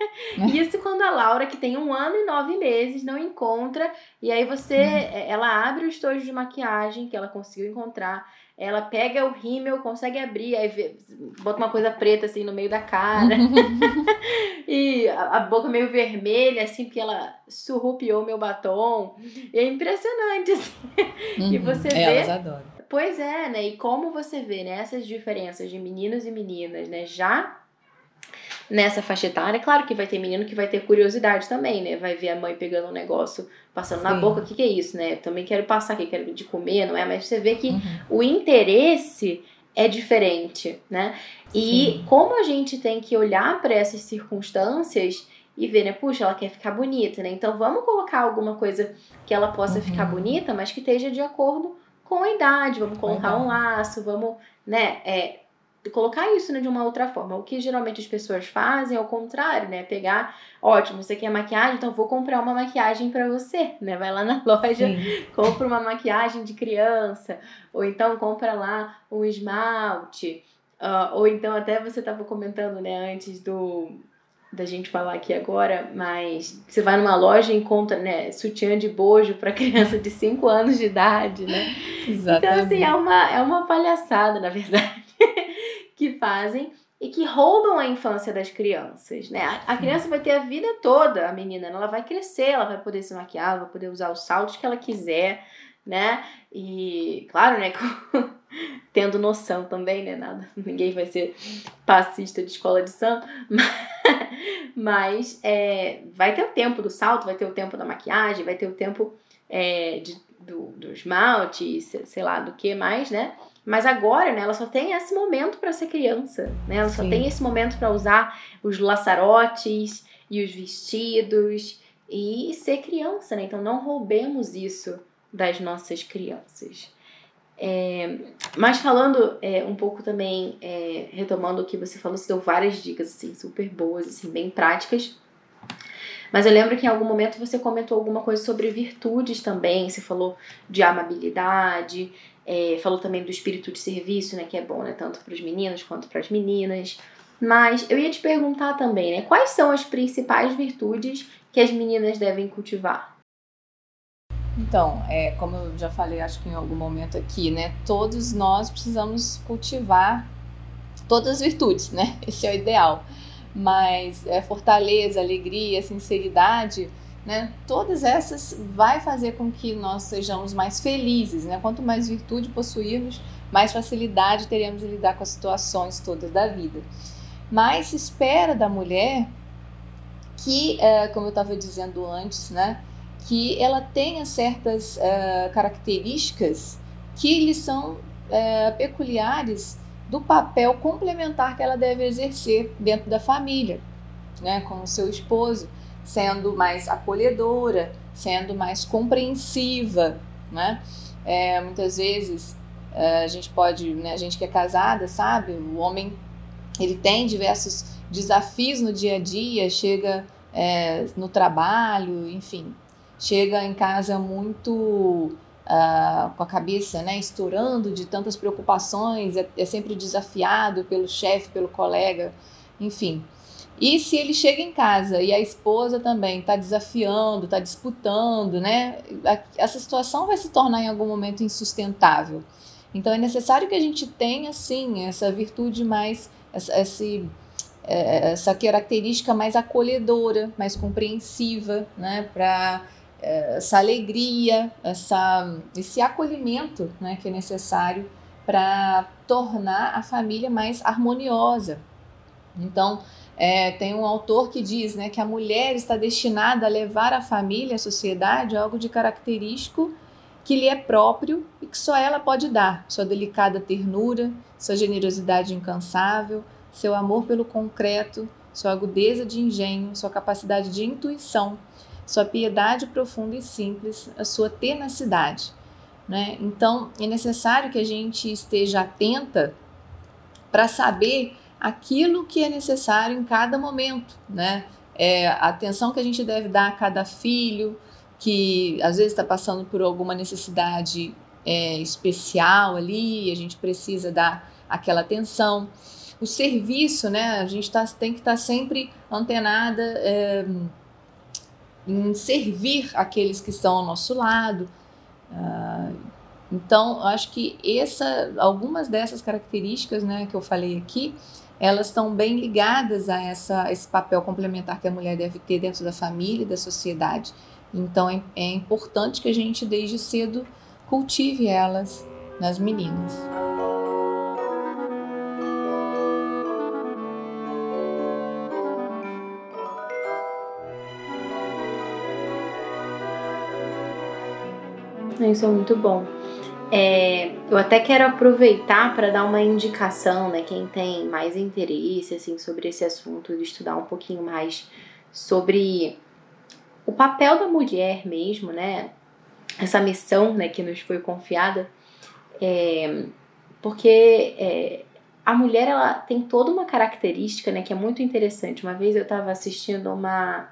Speaker 1: Isso quando a Laura, que tem um ano e nove meses, não encontra. E aí você. Uhum. Ela abre o estojo de maquiagem que ela conseguiu encontrar. Ela pega o rímel, consegue abrir, aí vê, bota uma coisa preta assim no meio da cara. e a, a, boca meio vermelha, assim, porque ela surrupiou meu batom. E é impressionante, assim. Uhum. E você vê.
Speaker 2: Elas adoram.
Speaker 1: Pois é, né? E como você vê né, essas diferenças de meninos e meninas, né? Já nessa faixa etária. Claro que vai ter menino que vai ter curiosidade também, né? Vai ver a mãe pegando um negócio, passando Sim. na boca, o que, que é isso, né? Também quero passar aqui, quero de comer, não é? Mas você vê que uhum. o interesse é diferente, né? E Sim. como a gente tem que olhar para essas circunstâncias e ver, né? Puxa, ela quer ficar bonita, né? Então vamos colocar alguma coisa que ela possa uhum. ficar bonita, mas que esteja de acordo com a idade. Vamos colocar um laço, vamos, né? É, colocar isso né, de uma outra forma. O que geralmente as pessoas fazem é o contrário, né? Pegar, ótimo, você quer maquiagem, então vou comprar uma maquiagem para você, né? Vai lá na loja, Sim. compra uma maquiagem de criança, ou então compra lá um esmalte, uh, ou então até você estava comentando, né, antes do da gente falar aqui agora, mas você vai numa loja e encontra, né, sutiã de bojo para criança de 5 anos de idade, né? Exatamente. Então, assim, é uma, é uma palhaçada, na verdade que fazem e que roubam a infância das crianças, né? A, criança vai ter a vida toda, a menina, ela vai crescer, ela vai poder se maquiar, ela vai poder usar os saltos que ela quiser, né? E, claro, né, tendo noção também, né, nada, ninguém vai ser passista de escola de samba, mas, mas é, vai ter o tempo do salto, vai ter o tempo da maquiagem, vai ter o tempo é, de, do, do esmalte, sei lá, do que mais, né? Mas agora, né, ela só tem esse momento para ser criança, né? Ela só Sim. tem esse momento para usar os laçarotes e os vestidos e ser criança, né? Então não roubemos isso das nossas crianças. É, mas falando é, um pouco também, é, retomando o que você falou, você deu várias dicas assim, super boas, assim, bem práticas. Mas eu lembro que em algum momento você comentou alguma coisa sobre virtudes também. Você falou de amabilidade, é, falou também do espírito de serviço, né? Que é bom, né? Tanto para os meninos quanto para as meninas. Mas eu ia te perguntar também, né? Quais são as principais virtudes que as meninas devem cultivar?
Speaker 2: Então, é, como eu já falei, acho que em algum momento aqui, né? Todos nós precisamos cultivar todas as virtudes, né? Esse é o ideal. Mas é, fortaleza, alegria, sinceridade né? Todas essas vai fazer com que nós sejamos mais felizes, né? Quanto mais virtude possuirmos, mais facilidade teremos de lidar com as situações todas da vida. Mas se espera da mulher que, é, como eu estava dizendo antes, né? Que ela tenha certas é, características que lhe são é, peculiares do papel complementar que ela deve exercer dentro da família, né, com o seu esposo sendo mais acolhedora, sendo mais compreensiva, né? É, muitas vezes é, a gente pode, né, a gente que é casada, sabe, o homem ele tem diversos desafios no dia a dia, chega é, no trabalho, enfim, chega em casa muito uh, com a cabeça né, estourando de tantas preocupações, é, é sempre desafiado pelo chefe, pelo colega, enfim. E se ele chega em casa e a esposa também está desafiando, está disputando, né? Essa situação vai se tornar em algum momento insustentável. Então é necessário que a gente tenha, sim, essa virtude mais, essa, é, essa característica mais acolhedora, mais compreensiva, né? Para é, essa alegria, essa, esse acolhimento né? que é necessário para tornar a família mais harmoniosa. Então, é, tem um autor que diz né, que a mulher está destinada a levar a família, a sociedade, algo de característico que lhe é próprio e que só ela pode dar: sua delicada ternura, sua generosidade incansável, seu amor pelo concreto, sua agudeza de engenho, sua capacidade de intuição, sua piedade profunda e simples, a sua tenacidade. Né? Então, é necessário que a gente esteja atenta para saber aquilo que é necessário em cada momento, né? É, a atenção que a gente deve dar a cada filho, que às vezes está passando por alguma necessidade é, especial ali, a gente precisa dar aquela atenção. o serviço, né? A gente tá, tem que estar tá sempre antenada é, em servir aqueles que estão ao nosso lado. Uh, então, acho que essa, algumas dessas características né, que eu falei aqui, elas estão bem ligadas a essa, esse papel complementar que a mulher deve ter dentro da família e da sociedade. Então, é, é importante que a gente, desde cedo, cultive elas nas meninas.
Speaker 1: Isso é muito bom. É, eu até quero aproveitar para dar uma indicação, né? Quem tem mais interesse assim sobre esse assunto, de estudar um pouquinho mais sobre o papel da mulher mesmo, né? Essa missão, né, que nos foi confiada, é, porque é, a mulher ela tem toda uma característica, né, que é muito interessante. Uma vez eu estava assistindo uma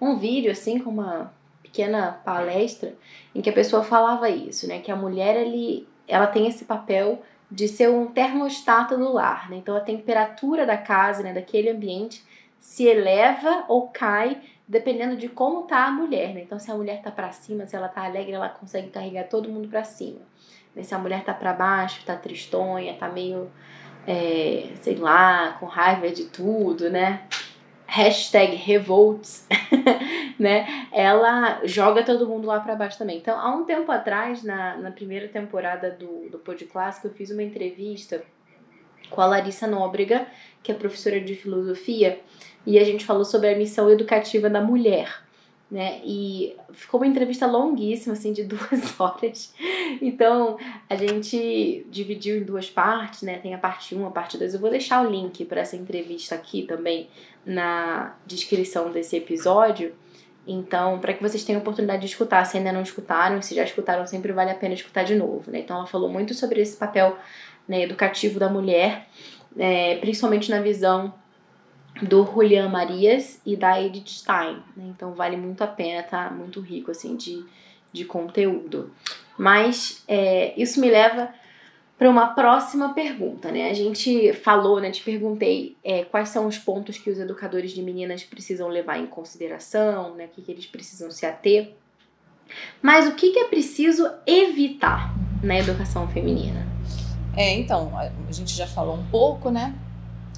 Speaker 1: um vídeo assim com uma pequena palestra em que a pessoa falava isso, né? Que a mulher ele, ela tem esse papel de ser um termostato do lar, né? Então a temperatura da casa, né, daquele ambiente se eleva ou cai dependendo de como tá a mulher, né? Então se a mulher tá para cima, se ela tá alegre, ela consegue carregar todo mundo para cima. Né? Se a mulher tá para baixo, tá tristonha, tá meio é, sei lá, com raiva de tudo, né? Hashtag revolts, né? Ela joga todo mundo lá para baixo também. Então, há um tempo atrás, na, na primeira temporada do, do Pod Clássico, eu fiz uma entrevista com a Larissa Nóbrega, que é professora de filosofia, e a gente falou sobre a missão educativa da mulher né? E ficou uma entrevista longuíssima, assim, de duas horas. Então, a gente dividiu em duas partes, né? Tem a parte 1, a parte 2. Eu vou deixar o link para essa entrevista aqui também na descrição desse episódio. Então, para que vocês tenham oportunidade de escutar, se ainda não escutaram, se já escutaram, sempre vale a pena escutar de novo, né? Então, ela falou muito sobre esse papel né, educativo da mulher, é, principalmente na visão do Julian Marias e da Edith Stein. Né? Então vale muito a pena, tá muito rico assim de, de conteúdo. Mas é, isso me leva para uma próxima pergunta, né? A gente falou, né? Te perguntei é, quais são os pontos que os educadores de meninas precisam levar em consideração, né? O que, que eles precisam se ater. Mas o que, que é preciso evitar na educação feminina?
Speaker 2: É, então, a gente já falou um pouco, né?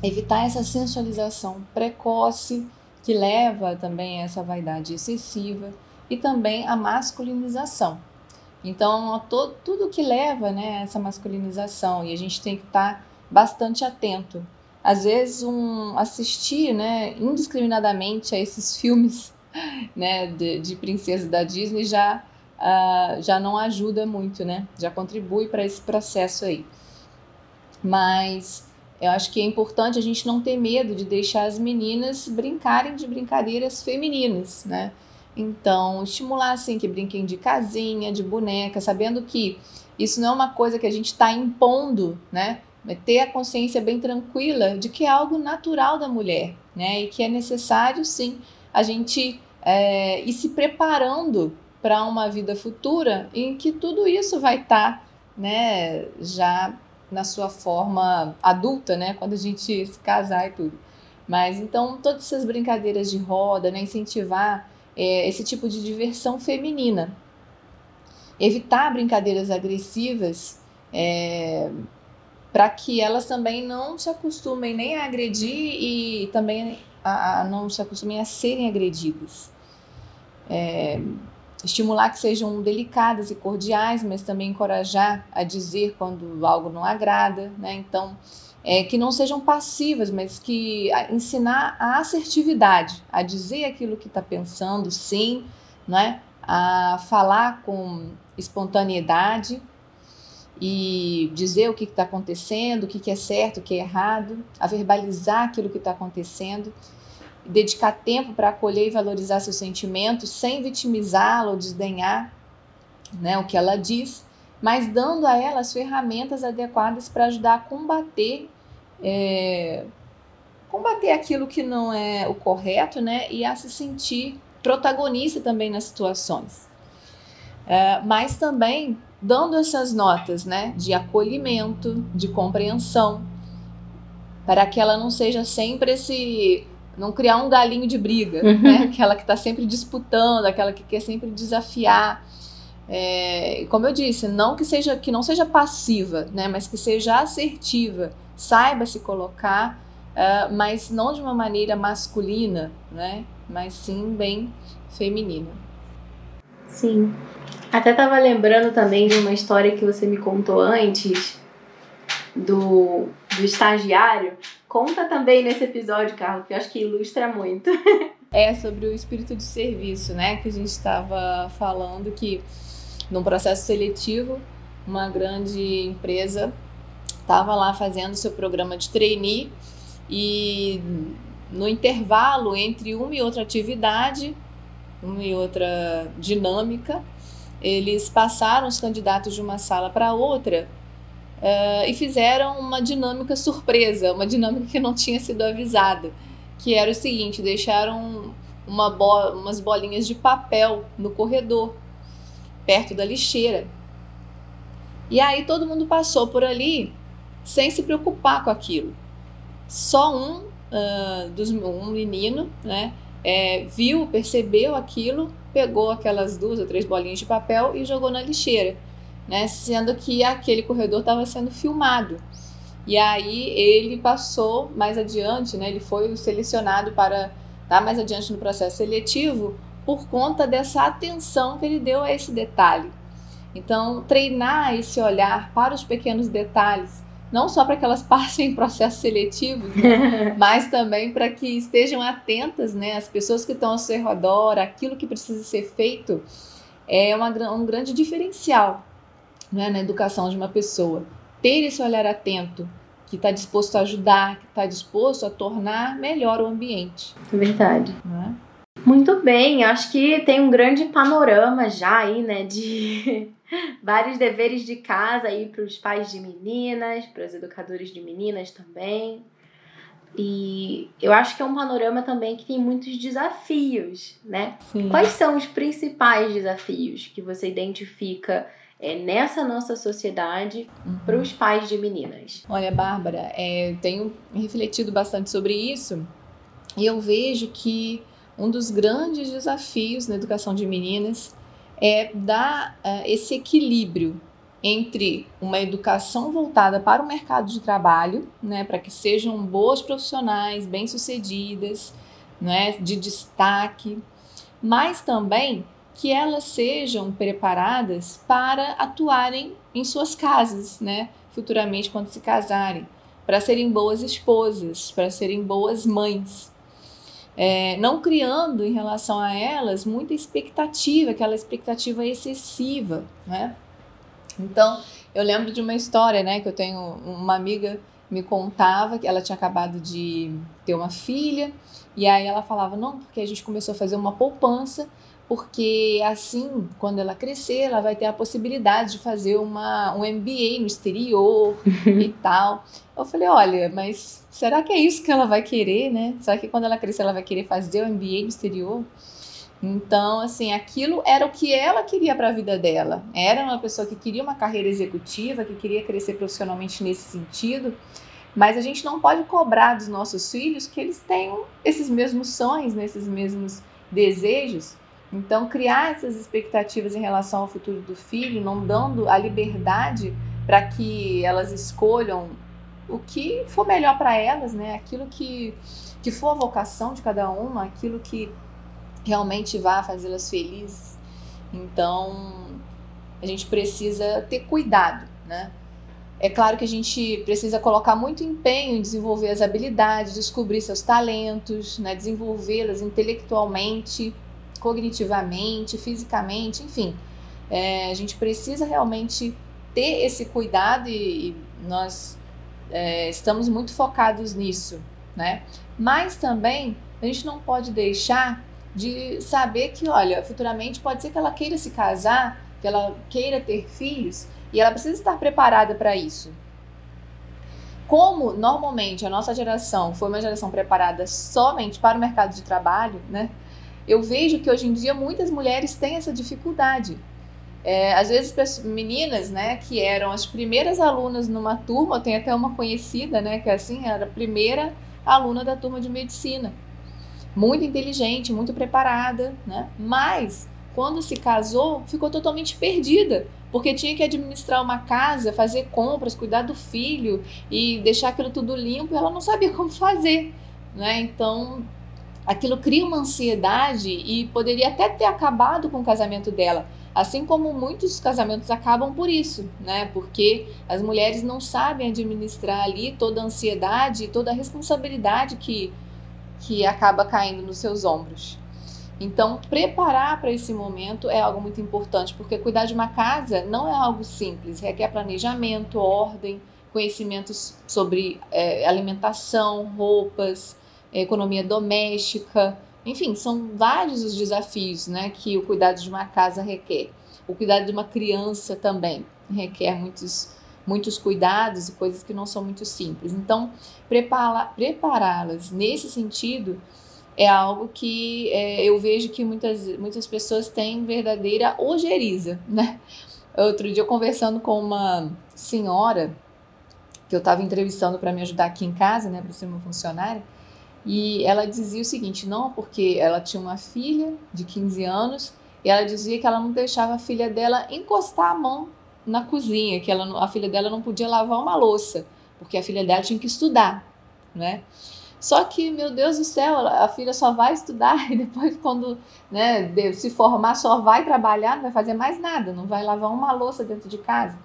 Speaker 2: evitar essa sensualização precoce que leva também a essa vaidade excessiva e também a masculinização. Então, tudo que leva né, a essa masculinização e a gente tem que estar tá bastante atento. Às vezes, um, assistir né, indiscriminadamente a esses filmes né, de, de princesas da Disney já, uh, já não ajuda muito, né? já contribui para esse processo aí. Mas eu acho que é importante a gente não ter medo de deixar as meninas brincarem de brincadeiras femininas, né? Então, estimular assim que brinquem de casinha, de boneca, sabendo que isso não é uma coisa que a gente está impondo, né? É ter a consciência bem tranquila de que é algo natural da mulher, né? E que é necessário, sim, a gente é, ir se preparando para uma vida futura em que tudo isso vai estar, tá, né? Já na sua forma adulta, né? Quando a gente se casar e tudo. Mas então todas essas brincadeiras de roda, né? Incentivar é, esse tipo de diversão feminina. Evitar brincadeiras agressivas é, para que elas também não se acostumem nem a agredir e também a, a não se acostumem a serem agredidas. É, estimular que sejam delicadas e cordiais, mas também encorajar a dizer quando algo não agrada, né? Então, é, que não sejam passivas, mas que a, ensinar a assertividade, a dizer aquilo que está pensando, sim, né? A falar com espontaneidade e dizer o que está acontecendo, o que, que é certo, o que é errado, a verbalizar aquilo que está acontecendo dedicar tempo para acolher e valorizar seus sentimentos sem vitimizá-la ou desdenhar né, o que ela diz, mas dando a ela as ferramentas adequadas para ajudar a combater é, combater aquilo que não é o correto, né, e a se sentir protagonista também nas situações. É, mas também dando essas notas, né, de acolhimento, de compreensão, para que ela não seja sempre esse não criar um galinho de briga, uhum. né? Aquela que está sempre disputando, aquela que quer sempre desafiar. É, como eu disse, não que seja que não seja passiva, né? Mas que seja assertiva, saiba se colocar, uh, mas não de uma maneira masculina, né? Mas sim bem feminina.
Speaker 1: Sim. Até estava lembrando também de uma história que você me contou antes do, do estagiário. Conta também nesse episódio, Carlos, que eu acho que ilustra muito.
Speaker 2: é sobre o espírito de serviço, né? Que a gente estava falando que num processo seletivo, uma grande empresa estava lá fazendo seu programa de trainee e no intervalo entre uma e outra atividade, uma e outra dinâmica, eles passaram os candidatos de uma sala para outra uh, e fizeram uma dinâmica surpresa, uma dinâmica que não tinha sido avisada, que era o seguinte: deixaram uma bo umas bolinhas de papel no corredor, perto da lixeira. E aí todo mundo passou por ali sem se preocupar com aquilo. Só um uh, dos um menino, né, é, viu, percebeu aquilo, pegou aquelas duas ou três bolinhas de papel e jogou na lixeira né? Sendo que aquele corredor estava sendo filmado. E aí ele passou mais adiante, né? Ele foi selecionado para estar tá mais adiante no processo seletivo por conta dessa atenção que ele deu a esse detalhe. Então, treinar esse olhar para os pequenos detalhes, não só para que elas passem em processo seletivo, né? mas também para que estejam atentas, né, as pessoas que estão ao seu redor, aquilo que precisa ser feito, é uma, um grande diferencial né, na educação de uma pessoa. Ter esse olhar atento, que está disposto a ajudar, que está disposto a tornar melhor o ambiente.
Speaker 1: Verdade. Né? Muito bem, acho que tem um grande panorama já aí, né, de vários deveres de casa aí para os pais de meninas, para os educadores de meninas também. E eu acho que é um panorama também que tem muitos desafios, né? Sim. Quais são os principais desafios que você identifica é, nessa nossa sociedade uhum. para os pais de meninas?
Speaker 2: Olha, Bárbara, é, tenho refletido bastante sobre isso e eu vejo que um dos grandes desafios na educação de meninas é dar uh, esse equilíbrio entre uma educação voltada para o mercado de trabalho, né, para que sejam boas profissionais, bem-sucedidas, né, de destaque, mas também que elas sejam preparadas para atuarem em suas casas, né? Futuramente, quando se casarem, para serem boas esposas, para serem boas mães. É, não criando em relação a elas muita expectativa, aquela expectativa excessiva, né? Então, eu lembro de uma história, né, que eu tenho uma amiga me contava que ela tinha acabado de ter uma filha e aí ela falava não, porque a gente começou a fazer uma poupança porque assim, quando ela crescer, ela vai ter a possibilidade de fazer uma, um MBA no exterior e tal. Eu falei, olha, mas será que é isso que ela vai querer, né? Será que quando ela crescer ela vai querer fazer o MBA no exterior? Então, assim, aquilo era o que ela queria para a vida dela. Era uma pessoa que queria uma carreira executiva, que queria crescer profissionalmente nesse sentido. Mas a gente não pode cobrar dos nossos filhos que eles tenham esses mesmos sonhos, né? esses mesmos desejos. Então, criar essas expectativas em relação ao futuro do filho, não dando a liberdade para que elas escolham o que for melhor para elas, né? Aquilo que, que for a vocação de cada uma, aquilo que realmente vá fazê-las felizes. Então, a gente precisa ter cuidado, né? É claro que a gente precisa colocar muito empenho em desenvolver as habilidades, descobrir seus talentos, né? desenvolvê-las intelectualmente, cognitivamente, fisicamente, enfim. É, a gente precisa realmente ter esse cuidado e, e nós é, estamos muito focados nisso, né? Mas também a gente não pode deixar de saber que, olha, futuramente pode ser que ela queira se casar, que ela queira ter filhos e ela precisa estar preparada para isso. Como normalmente a nossa geração foi uma geração preparada somente para o mercado de trabalho, né? Eu vejo que hoje em dia muitas mulheres têm essa dificuldade é, às vezes meninas, né, que eram as primeiras alunas numa turma, tem até uma conhecida, né, que é assim, era a primeira aluna da turma de medicina. Muito inteligente, muito preparada, né? Mas quando se casou, ficou totalmente perdida, porque tinha que administrar uma casa, fazer compras, cuidar do filho e deixar aquilo tudo limpo, ela não sabia como fazer, né? Então, aquilo cria uma ansiedade e poderia até ter acabado com o casamento dela. Assim como muitos casamentos acabam por isso, né? Porque as mulheres não sabem administrar ali toda a ansiedade e toda a responsabilidade que, que acaba caindo nos seus ombros. Então, preparar para esse momento é algo muito importante, porque cuidar de uma casa não é algo simples, requer planejamento, ordem, conhecimentos sobre é, alimentação, roupas, economia doméstica, enfim, são vários os desafios né, que o cuidado de uma casa requer. O cuidado de uma criança também requer muitos, muitos cuidados e coisas que não são muito simples. Então, prepará-las nesse sentido é algo que é, eu vejo que muitas, muitas pessoas têm verdadeira ojeriza. Né? Outro dia, conversando com uma senhora que eu estava entrevistando para me ajudar aqui em casa, né, para ser uma funcionária, e ela dizia o seguinte: não, porque ela tinha uma filha de 15 anos e ela dizia que ela não deixava a filha dela encostar a mão na cozinha, que ela, a filha dela não podia lavar uma louça, porque a filha dela tinha que estudar, né? Só que, meu Deus do céu, a filha só vai estudar e depois, quando né, se formar, só vai trabalhar, não vai fazer mais nada, não vai lavar uma louça dentro de casa.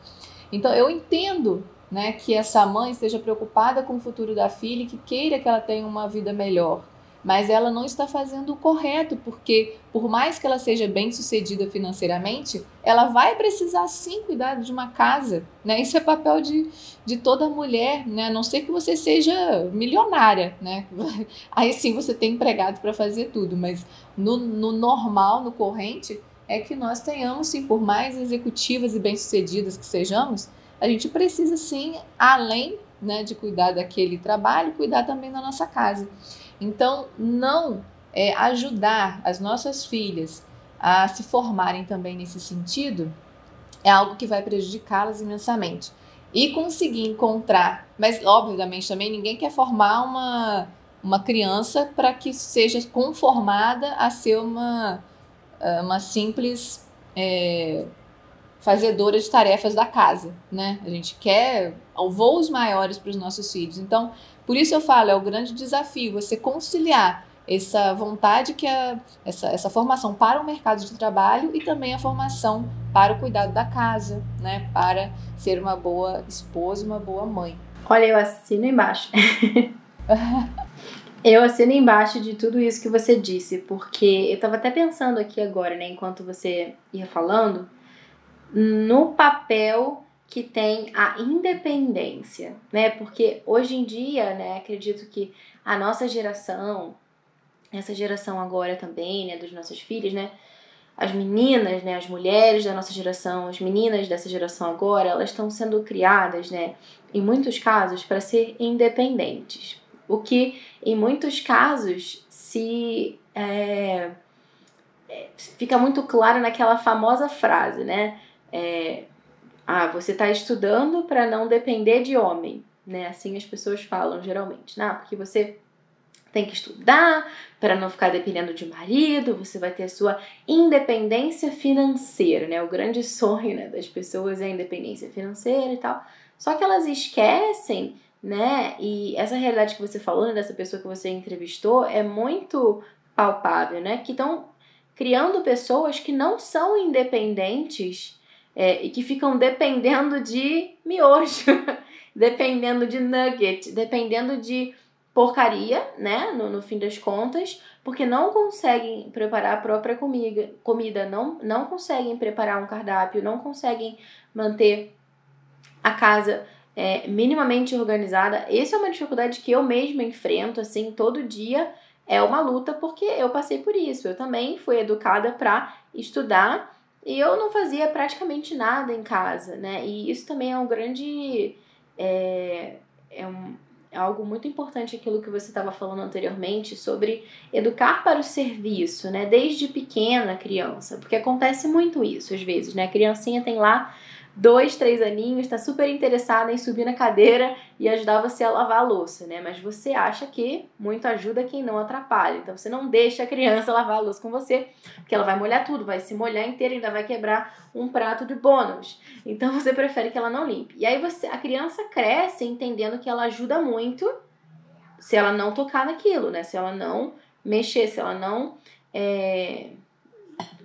Speaker 2: Então, eu entendo né, que essa mãe esteja preocupada com o futuro da filha e que queira que ela tenha uma vida melhor. Mas ela não está fazendo o correto, porque por mais que ela seja bem sucedida financeiramente, ela vai precisar sim cuidar de uma casa. Né? Isso é papel de, de toda mulher, né? a não ser que você seja milionária. Né? Aí sim você tem empregado para fazer tudo, mas no, no normal, no corrente, é que nós tenhamos, sim, por mais executivas e bem-sucedidas que sejamos, a gente precisa sim, além né, de cuidar daquele trabalho, cuidar também da nossa casa. Então, não é, ajudar as nossas filhas a se formarem também nesse sentido é algo que vai prejudicá-las imensamente. E conseguir encontrar, mas obviamente também ninguém quer formar uma, uma criança para que seja conformada a ser uma, uma simples é, fazedora de tarefas da casa, né? A gente quer voos maiores para os nossos filhos. Então, por isso eu falo, é o grande desafio você conciliar essa vontade que é essa, essa formação para o mercado de trabalho e também a formação para o cuidado da casa, né? Para ser uma boa esposa, uma boa mãe.
Speaker 1: Olha, eu assino embaixo. eu assino embaixo de tudo isso que você disse, porque eu estava até pensando aqui agora, né, enquanto você ia falando, no papel que tem a independência, né? Porque hoje em dia, né, acredito que a nossa geração, essa geração agora também, né, dos nossos filhos, né, as meninas, né, as mulheres da nossa geração, as meninas dessa geração agora, elas estão sendo criadas, né, em muitos casos para ser independentes, o que em muitos casos se é, é fica muito claro naquela famosa frase, né? É, ah, você está estudando para não depender de homem, né? Assim as pessoas falam geralmente, né? Porque você tem que estudar para não ficar dependendo de marido, você vai ter a sua independência financeira, né? O grande sonho né, das pessoas é a independência financeira e tal. Só que elas esquecem, né? E essa realidade que você falou, né, dessa pessoa que você entrevistou, é muito palpável, né? Que estão criando pessoas que não são independentes é, e que ficam dependendo de miojo, dependendo de nugget, dependendo de porcaria, né, no, no fim das contas, porque não conseguem preparar a própria comida, comida não, não conseguem preparar um cardápio, não conseguem manter a casa é, minimamente organizada. Essa é uma dificuldade que eu mesma enfrento, assim, todo dia é uma luta, porque eu passei por isso. Eu também fui educada para estudar e eu não fazia praticamente nada em casa, né? E isso também é um grande. É, é, um, algo muito importante aquilo que você estava falando anteriormente sobre educar para o serviço, né? Desde pequena criança, porque acontece muito isso às vezes, né? A criancinha tem lá dois, três aninhos, está super interessada em subir na cadeira e ajudar você a lavar a louça, né? Mas você acha que muito ajuda quem não atrapalha. Então você não deixa a criança lavar a louça com você, porque ela vai molhar tudo, vai se molhar inteira e ainda vai quebrar um prato de bônus. Então você prefere que ela não limpe. E aí você, a criança cresce entendendo que ela ajuda muito se ela não tocar naquilo, né? Se ela não mexer, se ela não é,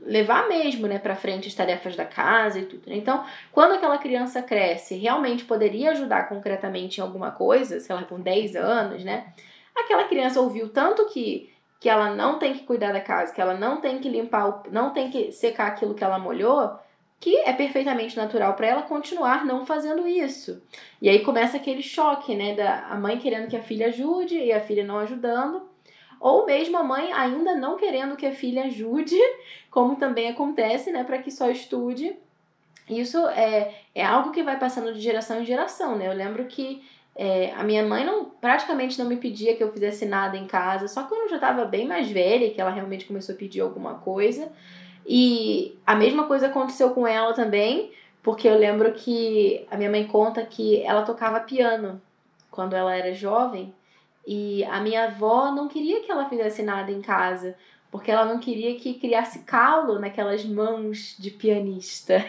Speaker 1: levar mesmo, né, para frente as tarefas da casa e tudo. Né? Então, quando aquela criança cresce, realmente poderia ajudar concretamente em alguma coisa, sei lá, com 10 anos, né? Aquela criança ouviu tanto que que ela não tem que cuidar da casa, que ela não tem que limpar, o, não tem que secar aquilo que ela molhou, que é perfeitamente natural para ela continuar não fazendo isso. E aí começa aquele choque, né, da a mãe querendo que a filha ajude e a filha não ajudando ou mesmo a mãe ainda não querendo que a filha ajude, como também acontece, né, para que só estude. Isso é, é algo que vai passando de geração em geração, né? Eu lembro que é, a minha mãe não, praticamente não me pedia que eu fizesse nada em casa, só quando eu já estava bem mais velha, que ela realmente começou a pedir alguma coisa. E a mesma coisa aconteceu com ela também, porque eu lembro que a minha mãe conta que ela tocava piano quando ela era jovem e a minha avó não queria que ela fizesse nada em casa, porque ela não queria que criasse calo naquelas mãos de pianista.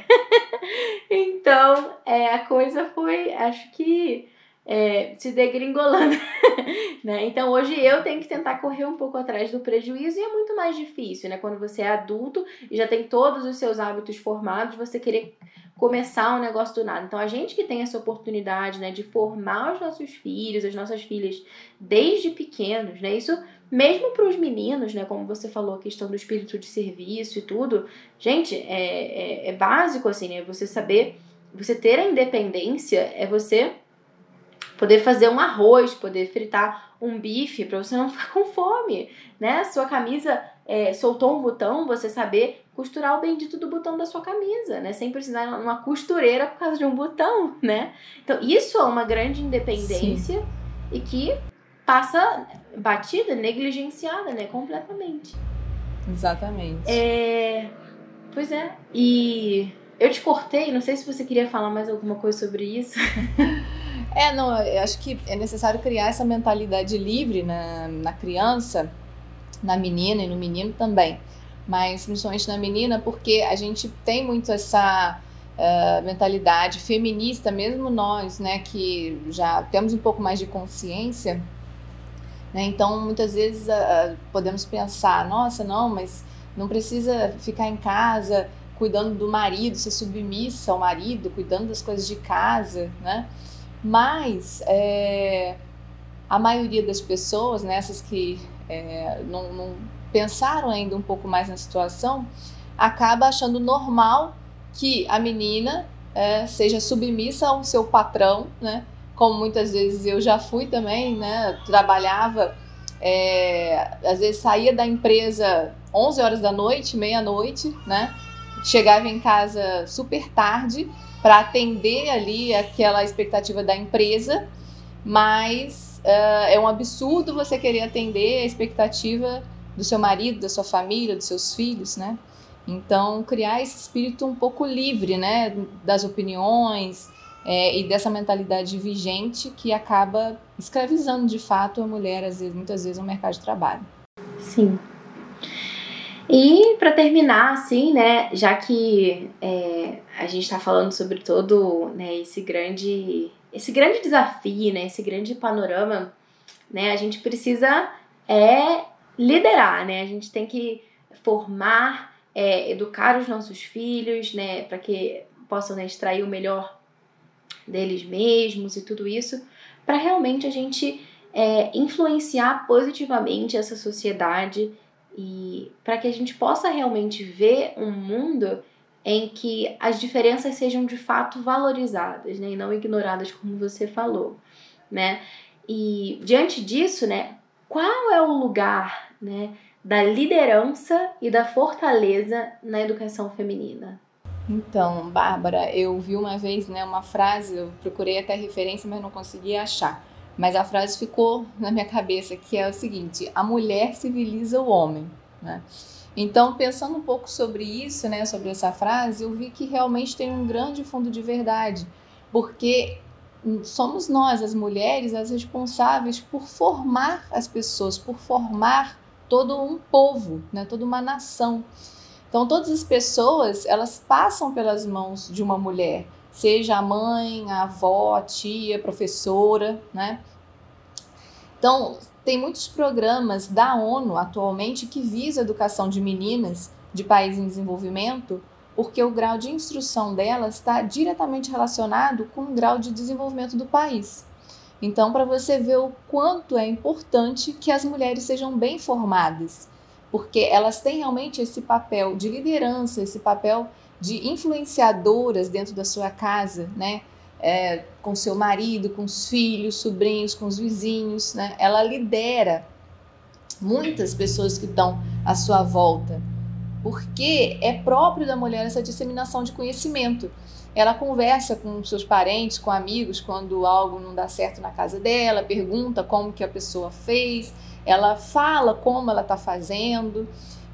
Speaker 1: então, é, a coisa foi, acho que, é, se degringolando. né? Então, hoje eu tenho que tentar correr um pouco atrás do prejuízo e é muito mais difícil, né? Quando você é adulto e já tem todos os seus hábitos formados, você querer começar um negócio do nada. Então, a gente que tem essa oportunidade, né, de formar os nossos filhos, as nossas filhas desde pequenos, né? Isso mesmo para os meninos, né? Como você falou, a questão do espírito de serviço e tudo. Gente, é, é, é básico, assim, né? Você saber, você ter a independência é você poder fazer um arroz, poder fritar um bife para você não ficar com fome, né? Sua camisa é, soltou um botão, você saber costurar o bendito do botão da sua camisa, né? Sem precisar de uma costureira por causa de um botão, né? Então, isso é uma grande independência Sim. e que passa batida, negligenciada, né? Completamente.
Speaker 2: Exatamente.
Speaker 1: É... Pois é. E eu te cortei, não sei se você queria falar mais alguma coisa sobre isso.
Speaker 2: é, não, eu acho que é necessário criar essa mentalidade livre na, na criança, na menina e no menino também mas principalmente na menina, porque a gente tem muito essa uh, mentalidade feminista, mesmo nós, né, que já temos um pouco mais de consciência, né, então muitas vezes uh, podemos pensar, nossa, não, mas não precisa ficar em casa cuidando do marido, ser submissa ao marido, cuidando das coisas de casa, né? Mas é, a maioria das pessoas, nessas né, que é, não, não pensaram ainda um pouco mais na situação, acaba achando normal que a menina é, seja submissa ao seu patrão, né? Como muitas vezes eu já fui também, né? Trabalhava, é, às vezes saía da empresa 11 horas da noite, meia-noite, né? Chegava em casa super tarde para atender ali aquela expectativa da empresa, mas uh, é um absurdo você querer atender a expectativa do seu marido, da sua família, dos seus filhos, né? Então, criar esse espírito um pouco livre, né, das opiniões é, e dessa mentalidade vigente que acaba escravizando de fato a mulher, às vezes, muitas vezes, no mercado de trabalho.
Speaker 1: Sim. E para terminar, assim, né, já que é, a gente está falando sobre todo né, esse grande, esse grande desafio, né, esse grande panorama, né, a gente precisa é liderar, né? A gente tem que formar, é, educar os nossos filhos, né? Para que possam né, extrair o melhor deles mesmos e tudo isso, para realmente a gente é, influenciar positivamente essa sociedade e para que a gente possa realmente ver um mundo em que as diferenças sejam de fato valorizadas né, e não ignoradas, como você falou. Né? E diante disso, né, qual é o lugar né, da liderança e da fortaleza na educação feminina?
Speaker 2: Então, Bárbara, eu vi uma vez né, uma frase, eu procurei até referência, mas não consegui achar. Mas a frase ficou na minha cabeça que é o seguinte: a mulher civiliza o homem, né? Então, pensando um pouco sobre isso, né, sobre essa frase, eu vi que realmente tem um grande fundo de verdade, porque somos nós, as mulheres, as responsáveis por formar as pessoas, por formar todo um povo, né, toda uma nação. Então, todas as pessoas, elas passam pelas mãos de uma mulher, seja a mãe, a avó, a tia, professora, né? Então, tem muitos programas da ONU atualmente que visam a educação de meninas de países em desenvolvimento, porque o grau de instrução delas está diretamente relacionado com o grau de desenvolvimento do país. Então, para você ver o quanto é importante que as mulheres sejam bem formadas, porque elas têm realmente esse papel de liderança, esse papel de influenciadoras dentro da sua casa, né? É, com seu marido, com os filhos, sobrinhos, com os vizinhos, né? Ela lidera muitas pessoas que estão à sua volta, porque é próprio da mulher essa disseminação de conhecimento. Ela conversa com seus parentes, com amigos, quando algo não dá certo na casa dela, pergunta como que a pessoa fez, ela fala como ela está fazendo.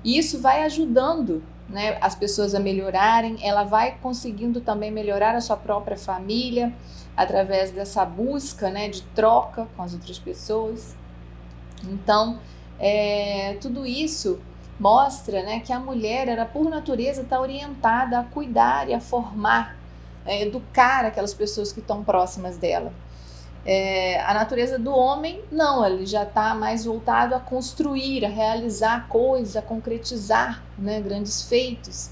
Speaker 2: E isso vai ajudando né, as pessoas a melhorarem, ela vai conseguindo também melhorar a sua própria família através dessa busca né, de troca com as outras pessoas. Então, é, tudo isso mostra né, que a mulher, era por natureza, está orientada a cuidar e a formar, a educar aquelas pessoas que estão próximas dela. É, a natureza do homem, não, ele já está mais voltado a construir, a realizar coisas, a concretizar né, grandes feitos.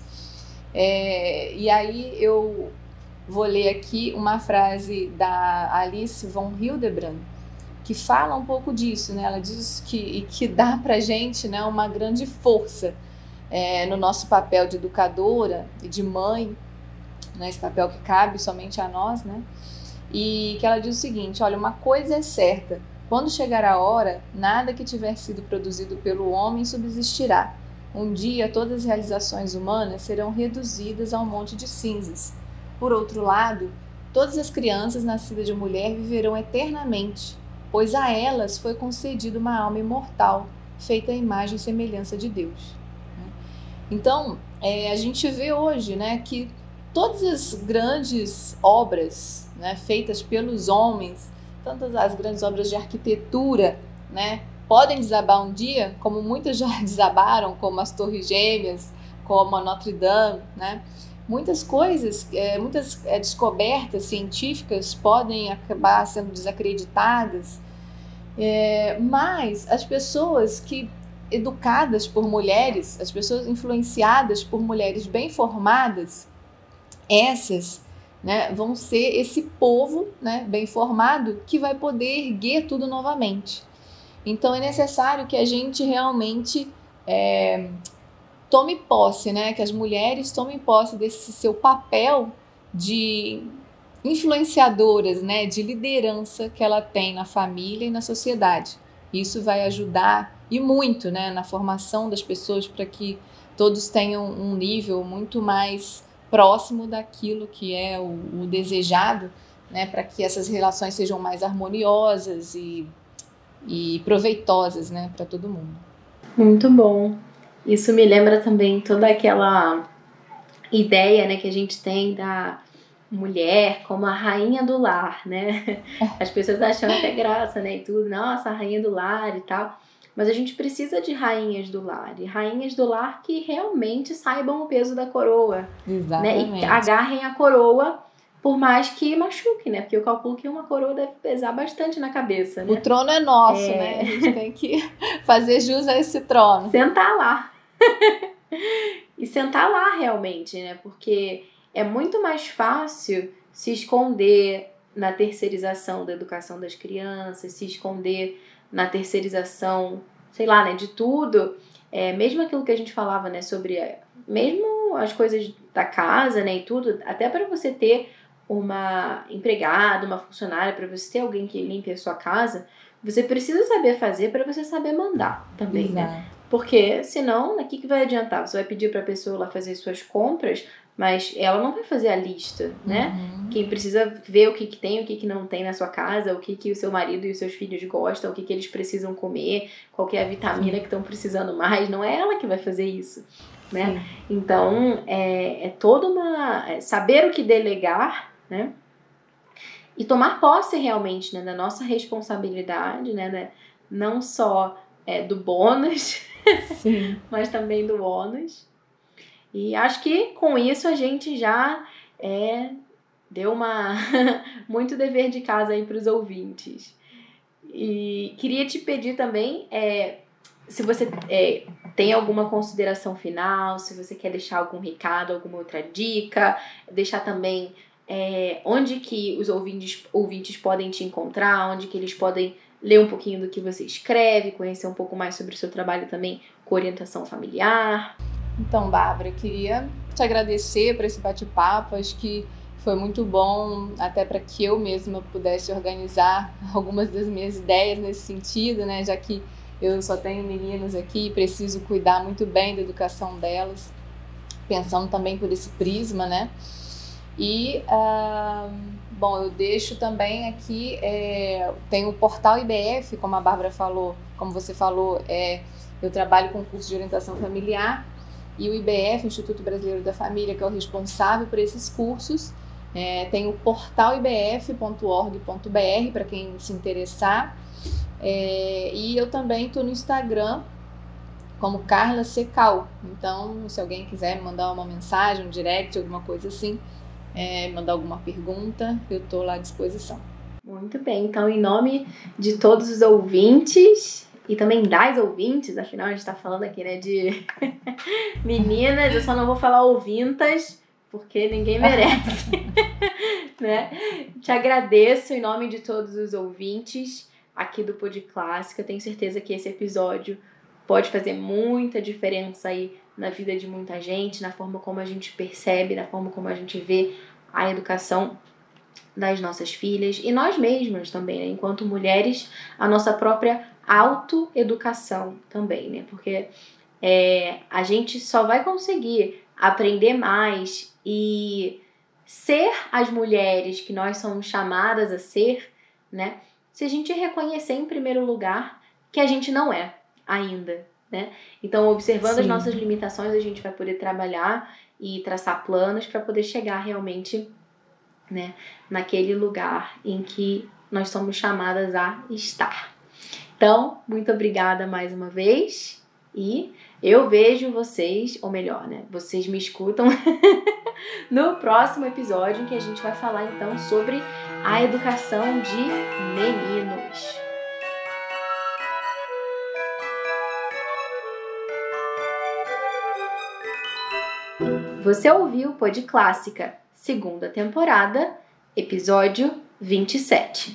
Speaker 2: É, e aí eu vou ler aqui uma frase da Alice von Hildebrand, que fala um pouco disso, né? Ela diz que, que dá para gente né, uma grande força é, no nosso papel de educadora e de mãe, né, esse papel que cabe somente a nós, né? E que ela diz o seguinte: olha, uma coisa é certa, quando chegar a hora, nada que tiver sido produzido pelo homem subsistirá. Um dia todas as realizações humanas serão reduzidas a um monte de cinzas. Por outro lado, todas as crianças nascidas de mulher viverão eternamente, pois a elas foi concedida uma alma imortal, feita à imagem e semelhança de Deus. Então, é, a gente vê hoje né, que todas as grandes obras né, feitas pelos homens, tantas as grandes obras de arquitetura, né, podem desabar um dia, como muitas já desabaram, como as Torres Gêmeas, como a Notre Dame, né? Muitas coisas, é, muitas é, descobertas científicas podem acabar sendo desacreditadas, é, mas as pessoas que educadas por mulheres, as pessoas influenciadas por mulheres bem formadas, essas né, vão ser esse povo né, bem formado que vai poder erguer tudo novamente. Então é necessário que a gente realmente é, tome posse, né, que as mulheres tomem posse desse seu papel de influenciadoras, né, de liderança que ela tem na família e na sociedade. Isso vai ajudar e muito, né, na formação das pessoas para que todos tenham um nível muito mais próximo daquilo que é o, o desejado, né, para que essas relações sejam mais harmoniosas e, e proveitosas né, para todo mundo.
Speaker 1: Muito bom. Isso me lembra também toda aquela ideia né, que a gente tem da mulher como a rainha do lar, né? As pessoas acham até graça, né? E tudo, nossa, a rainha do lar e tal. Mas a gente precisa de rainhas do lar. E rainhas do lar que realmente saibam o peso da coroa.
Speaker 2: Exatamente.
Speaker 1: Né? E agarrem a coroa por mais que machuque, né? Porque eu calculo que uma coroa deve pesar bastante na cabeça, né?
Speaker 2: O trono é nosso, é... né? A gente tem que fazer jus a esse trono.
Speaker 1: Sentar lá. e sentar lá realmente, né? Porque é muito mais fácil se esconder na terceirização da educação das crianças, se esconder na terceirização, sei lá, né, de tudo, é, mesmo aquilo que a gente falava, né, sobre é, mesmo as coisas da casa, né, e tudo, até para você ter uma empregada, uma funcionária, para você ter alguém que limpe a sua casa, você precisa saber fazer para você saber mandar também, né? Exato. né? Porque senão, o que, que vai adiantar? Você vai pedir para a pessoa lá fazer suas compras, mas ela não vai fazer a lista, né?
Speaker 2: Uhum.
Speaker 1: Quem precisa ver o que, que tem, o que, que não tem na sua casa, o que, que o seu marido e os seus filhos gostam, o que, que eles precisam comer, qual que é a vitamina
Speaker 2: Sim.
Speaker 1: que estão precisando mais, não é ela que vai fazer isso, né?
Speaker 2: Sim.
Speaker 1: Então, é, é toda uma. é saber o que delegar, né? E tomar posse realmente né, da nossa responsabilidade, né? né? Não só é, do bônus, mas também do ônus. E acho que com isso a gente já é, deu uma muito dever de casa aí para os ouvintes. E queria te pedir também é, se você é, tem alguma consideração final, se você quer deixar algum recado, alguma outra dica, deixar também é, onde que os ouvintes, ouvintes podem te encontrar, onde que eles podem ler um pouquinho do que você escreve, conhecer um pouco mais sobre o seu trabalho também com orientação familiar.
Speaker 2: Então, Bárbara, queria te agradecer por esse bate-papo. Acho que foi muito bom, até para que eu mesma pudesse organizar algumas das minhas ideias nesse sentido, né? Já que eu só tenho meninos aqui e preciso cuidar muito bem da educação delas, pensando também por esse prisma, né? E, ah, bom, eu deixo também aqui, é, tem o portal IBF, como a Bárbara falou, como você falou, é, eu trabalho com curso de orientação familiar e o IBF, Instituto Brasileiro da Família, que é o responsável por esses cursos. É, tem o portal ibf.org.br para quem se interessar. É, e eu também estou no Instagram como Carla Secal. Então, se alguém quiser mandar uma mensagem, um direct, alguma coisa assim, é, mandar alguma pergunta, eu estou lá à disposição.
Speaker 1: Muito bem, então em nome de todos os ouvintes e também das ouvintes, afinal a gente está falando aqui né, de meninas, eu só não vou falar ouvintas porque ninguém merece, né? Te agradeço em nome de todos os ouvintes aqui do Pod Clássica, tenho certeza que esse episódio pode fazer muita diferença aí na vida de muita gente, na forma como a gente percebe, na forma como a gente vê a educação das nossas filhas e nós mesmas também, né? enquanto mulheres, a nossa própria autoeducação também, né? Porque é, a gente só vai conseguir aprender mais e ser as mulheres que nós somos chamadas a ser, né? Se a gente reconhecer em primeiro lugar que a gente não é ainda, né? Então, observando as
Speaker 2: Sim.
Speaker 1: nossas limitações, a gente vai poder trabalhar e traçar planos para poder chegar realmente, né, naquele lugar em que nós somos chamadas a estar. Então, muito obrigada mais uma vez e eu vejo vocês, ou melhor, né, vocês me escutam no próximo episódio em que a gente vai falar então sobre a educação de meninos. Você ouviu o Pod Clássica, segunda temporada, episódio 27.